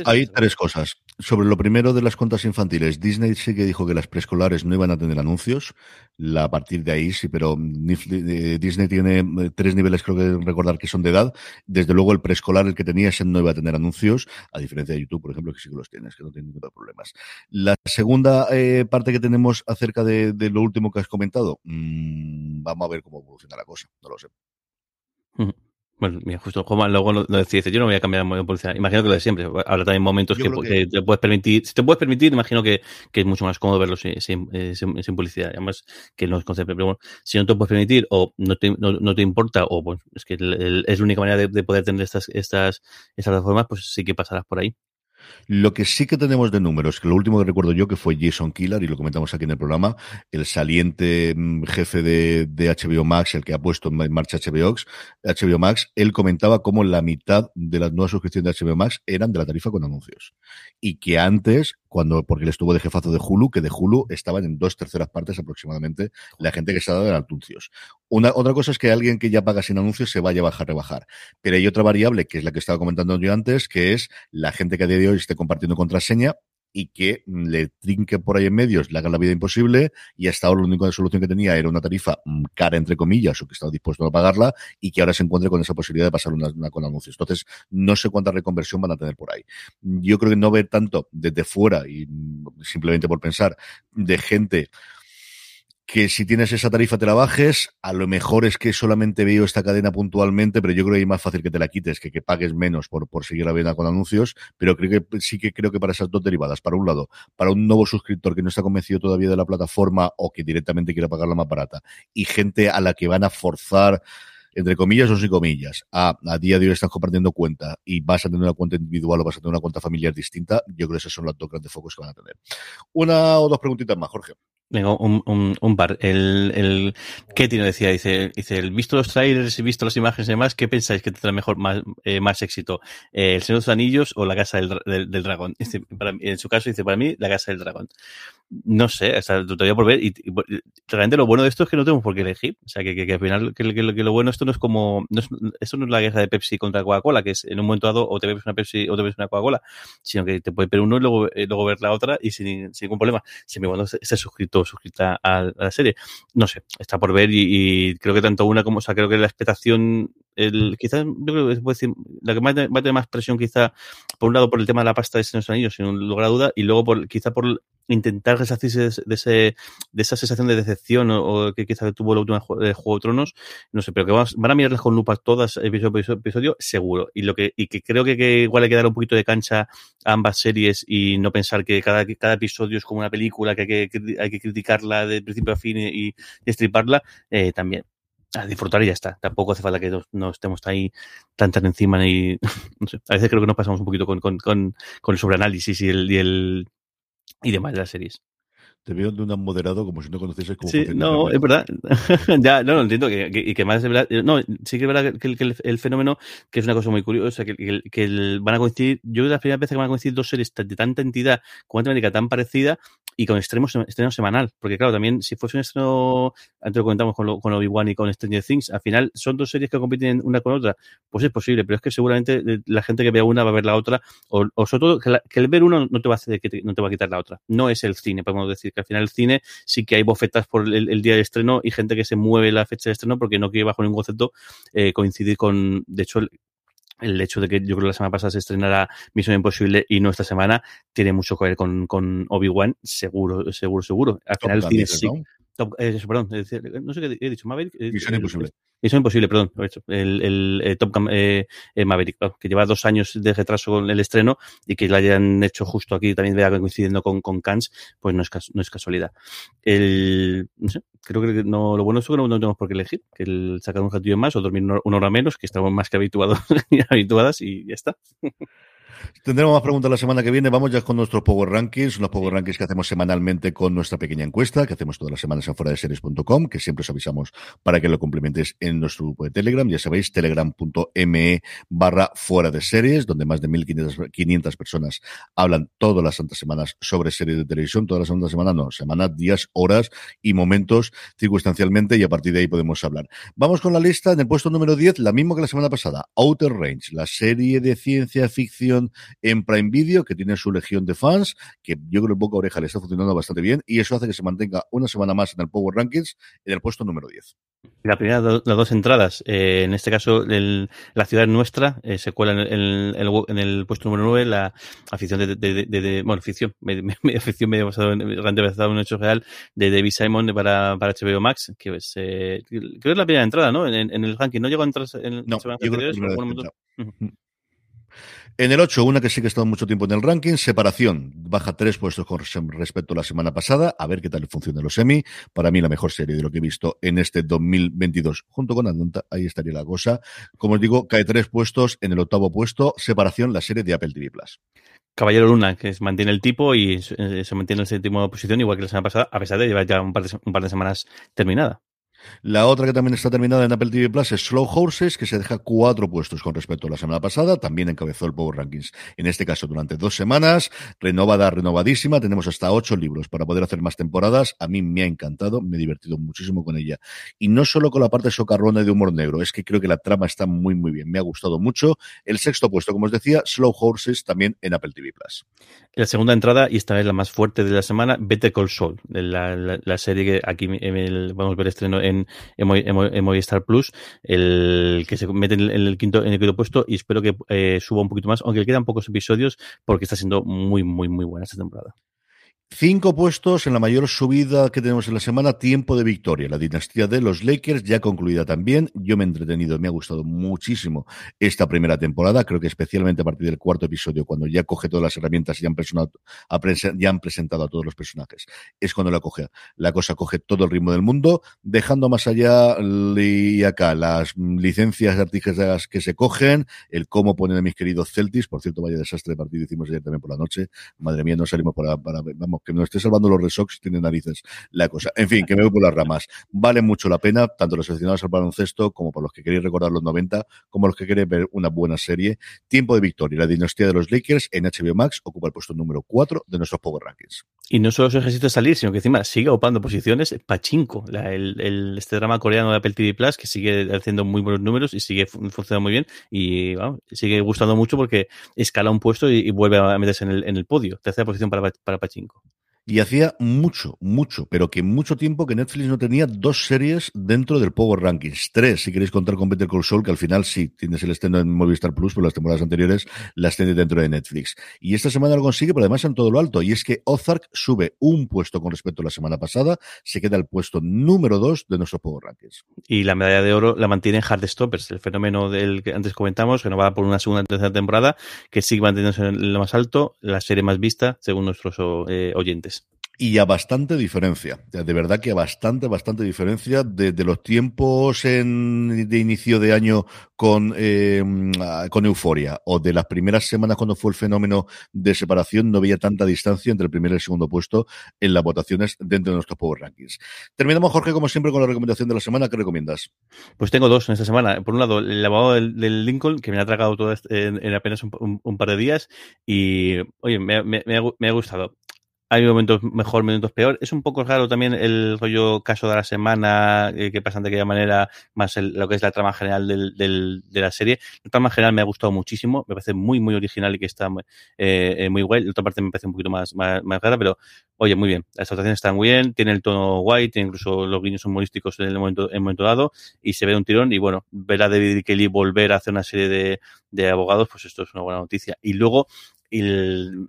Hay tres cosas. Sobre lo primero de las cuentas infantiles, Disney sí que dijo que las preescolares no iban a tener anuncios. La, a partir de ahí sí, pero eh, Disney tiene eh, tres niveles, creo que recordar que son de edad. Desde luego el preescolar, el que tenía, ese no iba a tener anuncios, a diferencia de YouTube, por ejemplo, que sí que los tienes, que no tiene ningún problemas. La segunda eh, parte que tenemos acerca de, lo último que has comentado, mmm, vamos a ver cómo evoluciona la cosa, no lo sé. Bueno, mira, justo Juan luego lo, lo decía, dice, yo no voy a cambiar de publicidad. Imagino que lo de siempre. Habrá también momentos que, que, que, te puedes permitir, si te puedes permitir, imagino que, que es mucho más cómodo verlo sin, sin, sin, sin publicidad. Además, que no es concepto. Pero bueno, si no te puedes permitir o no te, no, no te importa, o bueno, es que el, el, es la única manera de, de, poder tener estas, estas, estas plataformas, pues sí que pasarás por ahí. Lo que sí que tenemos de números, que lo último que recuerdo yo que fue Jason Killer, y lo comentamos aquí en el programa, el saliente mm, jefe de, de HBO Max, el que ha puesto en marcha HBO, HBO Max, él comentaba cómo la mitad de las nuevas suscripciones de HBO Max eran de la tarifa con anuncios. Y que antes, cuando, porque él estuvo de jefazo de Hulu, que de Hulu estaban en dos terceras partes aproximadamente la gente que estaba de anuncios. Una, otra cosa es que alguien que ya paga sin anuncios se vaya a bajar, rebajar. Pero hay otra variable, que es la que estaba comentando yo antes, que es la gente que a día de hoy esté compartiendo contraseña y que le trinque por ahí en medios, le haga la vida imposible y hasta ahora la única solución que tenía era una tarifa cara, entre comillas, o que estaba dispuesto a pagarla y que ahora se encuentre con esa posibilidad de pasar una, una con anuncios. Entonces, no sé cuánta reconversión van a tener por ahí. Yo creo que no ver tanto desde fuera y simplemente por pensar de gente que si tienes esa tarifa te la bajes, a lo mejor es que solamente veo esta cadena puntualmente, pero yo creo que es más fácil que te la quites, que, que pagues menos por, por seguir la vena con anuncios, pero creo que sí que creo que para esas dos derivadas, para un lado, para un nuevo suscriptor que no está convencido todavía de la plataforma o que directamente quiere pagar la más barata, y gente a la que van a forzar entre comillas o sin comillas, a, a día de hoy estás compartiendo cuenta y vas a tener una cuenta individual o vas a tener una cuenta familiar distinta, yo creo que esos son los dos grandes focos que van a tener. Una o dos preguntitas más, Jorge. Venga, un, un, un par. El, el Ketty decía, dice, dice, visto los trailers y visto las imágenes y demás, ¿qué pensáis que tendrá mejor, más, eh, más éxito? Eh, ¿El Señor de los Anillos o la Casa del, del, del Dragón? En su caso dice, para mí, la Casa del Dragón. No sé, sea, todavía por ver. Y, y, realmente lo bueno de esto es que no tenemos por qué elegir. O sea, que, que, al final, que, que, lo bueno esto no es como, no es, esto no es la guerra de Pepsi contra Coca-Cola, que es en un momento dado o te bebes una Pepsi o te bebes una Coca-Cola, sino que te puede ver uno y luego, eh, luego ver la otra y sin, sin ningún problema. Siempre cuando estés suscrito suscrita a, la serie. No sé, está por ver y, creo que tanto una como, o sea, creo que la expectación, el, quizás, yo creo que se puede decir, la que tener, va a tener más presión quizá, por un lado por el tema de la pasta de los anillos, sin lugar a duda, y luego por, quizá por intentar resarcirse de, ese, de esa sensación de decepción o, que quizá tuvo la última de Juego de Tronos, no sé, pero que vamos, van a mirarlas con lupas todas episodio por episodio, seguro. Y lo que, y que creo que, que, igual hay que dar un poquito de cancha a ambas series y no pensar que cada, cada episodio es como una película que hay que, hay que criticarla de principio a fin y, y eh, también a disfrutar y ya está. Tampoco hace falta que no, no estemos ahí tan tan encima y. A veces creo que nos pasamos un poquito con, con, con, el sobreanálisis y el y demás de las series. Te veo de un moderado como si no conocieses cómo Sí, no, es verdad. ya, no, lo entiendo. Que, que, y que más es verdad. No, sí que es verdad que, que el, el, fenómeno, que es una cosa muy curiosa, que, que, que el, van a coincidir. Yo la primera vez que van a coincidir dos series de tanta entidad, temática tan parecida y con extremos, estreno semanal. Porque, claro, también si fuese un estreno, antes lo comentamos con, lo, con Obi-Wan y con Stranger Things, al final son dos series que compiten una con otra. Pues es posible, pero es que seguramente la gente que vea una va a ver la otra. O, o sobre todo, que, la, que, el ver uno no te va a hacer que te, no te va a quitar la otra. No es el cine, podemos decir que al final el cine sí que hay bofetas por el, el, día de estreno y gente que se mueve la fecha de estreno porque no quiere bajo ningún concepto eh, coincidir con, de hecho, el, el hecho de que yo creo que la semana pasada se estrenara Misión Imposible y no esta semana tiene mucho que ver con, con Obi-Wan, seguro, seguro, seguro. Al final el cine sí. ¿no? Top, eh, perdón, no sé qué he dicho, Maverick. Misión Imposible. Misión Imposible, perdón, el, el, el Top Gun eh, Maverick, que lleva dos años de retraso con el estreno y que lo hayan hecho justo aquí también vea coincidiendo con, con Cannes, pues no es, no es casualidad. El, no sé, creo que no, lo bueno es que no, no tenemos por qué elegir, que el sacar un ratillo más o dormir una hora menos, que estamos más que habituados y habituadas y ya está. Tendremos más preguntas la semana que viene. Vamos ya con nuestros Power Rankings, unos Power Rankings que hacemos semanalmente con nuestra pequeña encuesta, que hacemos todas las semanas en fuera de series.com, que siempre os avisamos para que lo complementes en nuestro grupo de Telegram. Ya sabéis, telegram.me barra fuera de series, donde más de 1.500 personas hablan todas las santas semanas sobre series de televisión, todas las santas semanas, no, semanas, días, horas y momentos circunstancialmente, y a partir de ahí podemos hablar. Vamos con la lista en el puesto número 10, la misma que la semana pasada, Outer Range, la serie de ciencia ficción en Prime Video, que tiene su legión de fans, que yo creo que boca oreja le está funcionando bastante bien, y eso hace que se mantenga una semana más en el Power Rankings en el puesto número 10. La primera, las dos entradas, eh, en este caso el, la ciudad nuestra, eh, se cuela en el, en el, puesto número 9 la afición de, de, de, bueno, ficción, medio, medio basado en, basado en un hecho real de David Simon para, para HBO Max, que es, eh, creo que es la primera entrada, ¿no? En, en el ranking, ¿no llegó a entrar en no, semanas anteriores? En el 8, una que sí que ha estado mucho tiempo en el ranking, Separación. Baja tres puestos con respecto a la semana pasada. A ver qué tal funciona los semi. Para mí, la mejor serie de lo que he visto en este 2022. Junto con Atlanta, ahí estaría la cosa. Como os digo, cae tres puestos en el octavo puesto. Separación, la serie de Apple TV. Caballero Luna, que mantiene el tipo y se mantiene en séptimo posición, igual que la semana pasada, a pesar de llevar ya un par de semanas terminada. La otra que también está terminada en Apple TV Plus es Slow Horses, que se deja cuatro puestos con respecto a la semana pasada. También encabezó el Power Rankings, en este caso durante dos semanas. Renovada, renovadísima. Tenemos hasta ocho libros para poder hacer más temporadas. A mí me ha encantado, me he divertido muchísimo con ella. Y no solo con la parte socarrona de humor negro, es que creo que la trama está muy, muy bien. Me ha gustado mucho. El sexto puesto, como os decía, Slow Horses, también en Apple TV Plus. La segunda entrada, y esta vez la más fuerte de la semana, Better Call Saul, la, la, la serie que aquí vamos a ver estreno en, en, Movistar Plus, el que se mete en el, quinto, en el quinto puesto y espero que eh, suba un poquito más, aunque le quedan pocos episodios porque está siendo muy, muy, muy buena esta temporada. Cinco puestos en la mayor subida que tenemos en la semana, tiempo de victoria. La dinastía de los Lakers ya concluida también. Yo me he entretenido, me ha gustado muchísimo esta primera temporada. Creo que especialmente a partir del cuarto episodio, cuando ya coge todas las herramientas y han, ya han presentado a todos los personajes, es cuando la coge. La cosa coge todo el ritmo del mundo, dejando más allá y acá las licencias artísticas que se cogen, el cómo ponen a mis queridos Celtics. Por cierto, vaya desastre de partido hicimos ayer también por la noche. Madre mía, no salimos para, para vamos que nos esté salvando los Red Sox, tiene narices la cosa. En fin, que me voy por las ramas. Vale mucho la pena, tanto los aficionados al baloncesto como para los que queréis recordar los 90, como los que queréis ver una buena serie. Tiempo de victoria, la dinastía de los Lakers en HBO Max ocupa el puesto número 4 de nuestros Power Rankings. Y no solo se ejercita salir, sino que encima sigue ocupando posiciones. Pachinko, el, el, este drama coreano de Apple TV Plus, que sigue haciendo muy buenos números y sigue funcionando muy bien. Y sigue gustando mucho porque escala un puesto y, y vuelve a meterse en el, en el podio. Tercera posición para, para Pachinko. Y hacía mucho, mucho, pero que mucho tiempo que Netflix no tenía dos series dentro del Power Rankings. Tres, si queréis contar con Better Call Saul, que al final sí tienes el estreno en Movistar Plus, pero las temporadas anteriores las tiene dentro de Netflix. Y esta semana lo consigue, pero además en todo lo alto. Y es que Ozark sube un puesto con respecto a la semana pasada, se queda el puesto número dos de nuestro Power Rankings. Y la medalla de oro la mantiene Stoppers, el fenómeno del que antes comentamos, que no va por una segunda y tercera temporada, que sigue manteniéndose en lo más alto, la serie más vista, según nuestros eh, oyentes y a bastante diferencia. De verdad que a bastante, bastante diferencia de, los tiempos en, de inicio de año con, eh, con Euforia o de las primeras semanas cuando fue el fenómeno de separación, no había tanta distancia entre el primer y el segundo puesto en las votaciones dentro de nuestros Power Rankings. Terminamos, Jorge, como siempre, con la recomendación de la semana. ¿Qué recomiendas? Pues tengo dos en esta semana. Por un lado, el lavado del, Lincoln, que me ha tragado todo en, en apenas un, par de días y, oye, me, ha, me ha gustado hay momentos mejor, momentos peor. Es un poco raro también el rollo caso de la semana eh, que pasan de aquella manera, más el, lo que es la trama general del, del, de la serie. La trama general me ha gustado muchísimo, me parece muy, muy original y que está eh, eh, muy guay. La otra parte me parece un poquito más, más, más rara, pero oye, muy bien. Las actuaciones están muy bien, tiene el tono guay, tiene incluso los guiños humorísticos en el momento, en el momento dado y se ve un tirón. Y bueno, ver a David Kelly volver a hacer una serie de, de abogados, pues esto es una buena noticia. Y luego, el,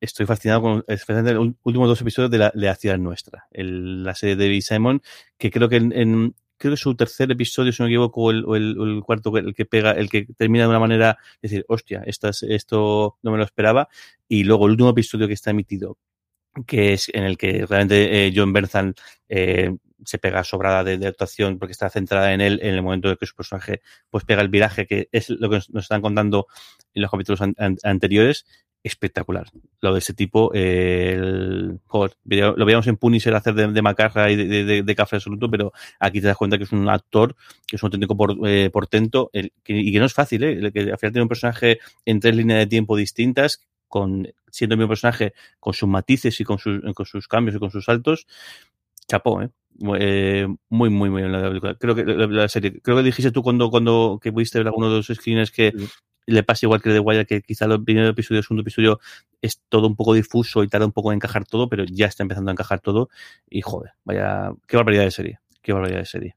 estoy fascinado con especialmente los últimos dos episodios de la, ciudad nuestra, la serie de David Simon, que creo que en, creo que su tercer episodio, si no me equivoco, o el, el, cuarto, el que pega, el que termina de una manera, decir, hostia, estas, esto no me lo esperaba, y luego el último episodio que está emitido, que es en el que realmente eh, John Bernthal eh, se pega sobrada de, actuación porque está centrada en él en el momento de que su personaje pues pega el viraje, que es lo que nos están contando en los capítulos an anteriores. Espectacular. Lo de ese tipo, el, lo veíamos en Punisher hacer de, macarra y de, café absoluto, pero aquí te das cuenta que es un actor, que es un auténtico por, eh, portento, el, que, y que no es fácil, ¿eh? que al final tiene un personaje en tres líneas de tiempo distintas, con siendo el mismo personaje, con sus matices y con sus, cambios y con sus saltos, chapó, ¿eh? Eh, muy, muy, muy bien la película. Creo que la, serie, creo que dijiste tú cuando, cuando que pudiste ver alguno de los screens que. Le pasa igual que de Wire, que quizá el primer episodio, el segundo episodio es todo un poco difuso y tarda un poco en encajar todo, pero ya está empezando a encajar todo. Y joder, vaya, qué barbaridad de serie, qué barbaridad de serie.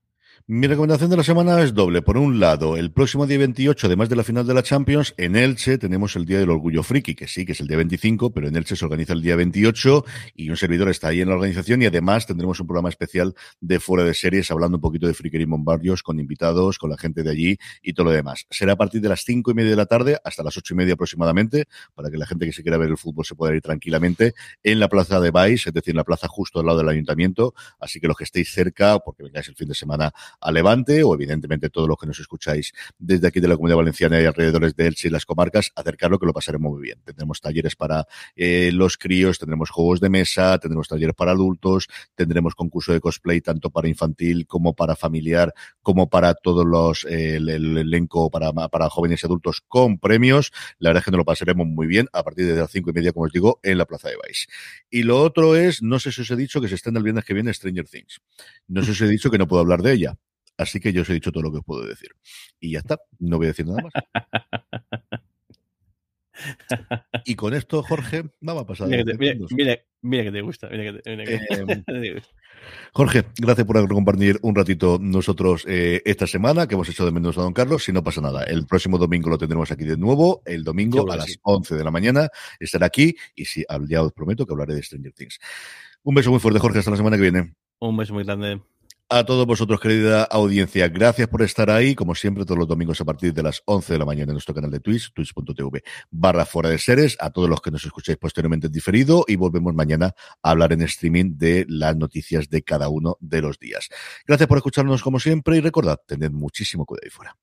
Mi recomendación de la semana es doble. Por un lado, el próximo día 28, además de la final de la Champions, en Elche tenemos el Día del Orgullo Friki, que sí, que es el día 25, pero en Elche se organiza el día 28 y un servidor está ahí en la organización y además tendremos un programa especial de fuera de series hablando un poquito de friquerismo en barrios con invitados, con la gente de allí y todo lo demás. Será a partir de las cinco y media de la tarde hasta las ocho y media aproximadamente para que la gente que se quiera ver el fútbol se pueda ir tranquilamente en la plaza de Baix, es decir, en la plaza justo al lado del ayuntamiento. Así que los que estéis cerca, porque vengáis el fin de semana a Levante o evidentemente todos los que nos escucháis desde aquí de la Comunidad Valenciana y alrededores de Elche y las comarcas, acercarlo que lo pasaremos muy bien. Tendremos talleres para eh, los críos, tendremos juegos de mesa, tendremos talleres para adultos, tendremos concurso de cosplay tanto para infantil como para familiar, como para todos los eh, el, el, elenco para, para jóvenes y adultos con premios. La verdad es que nos lo pasaremos muy bien a partir de las cinco y media, como os digo, en la Plaza de Baix. Y lo otro es, no sé si os he dicho que se está en el viernes que viene Stranger Things. No sé si os he dicho que no puedo hablar de ella. Así que yo os he dicho todo lo que os puedo decir. Y ya está, no voy a decir nada más. y con esto, Jorge, vamos a pasar. Mira que te, mira, mira, mira que te gusta. Mira que te, mira que te gusta. Jorge, gracias por compartir un ratito nosotros eh, esta semana, que hemos hecho de menos a Don Carlos. Si no pasa nada, el próximo domingo lo tendremos aquí de nuevo. El domingo a las sí. 11 de la mañana estará aquí. Y si ya os prometo que hablaré de Stranger Things. Un beso muy fuerte, Jorge. Hasta la semana que viene. Un beso muy grande. A todos vosotros, querida audiencia, gracias por estar ahí. Como siempre, todos los domingos a partir de las 11 de la mañana en nuestro canal de Twitch, twitch.tv barra fuera de seres. A todos los que nos escuchéis posteriormente en diferido y volvemos mañana a hablar en streaming de las noticias de cada uno de los días. Gracias por escucharnos como siempre y recordad, tened muchísimo cuidado ahí fuera.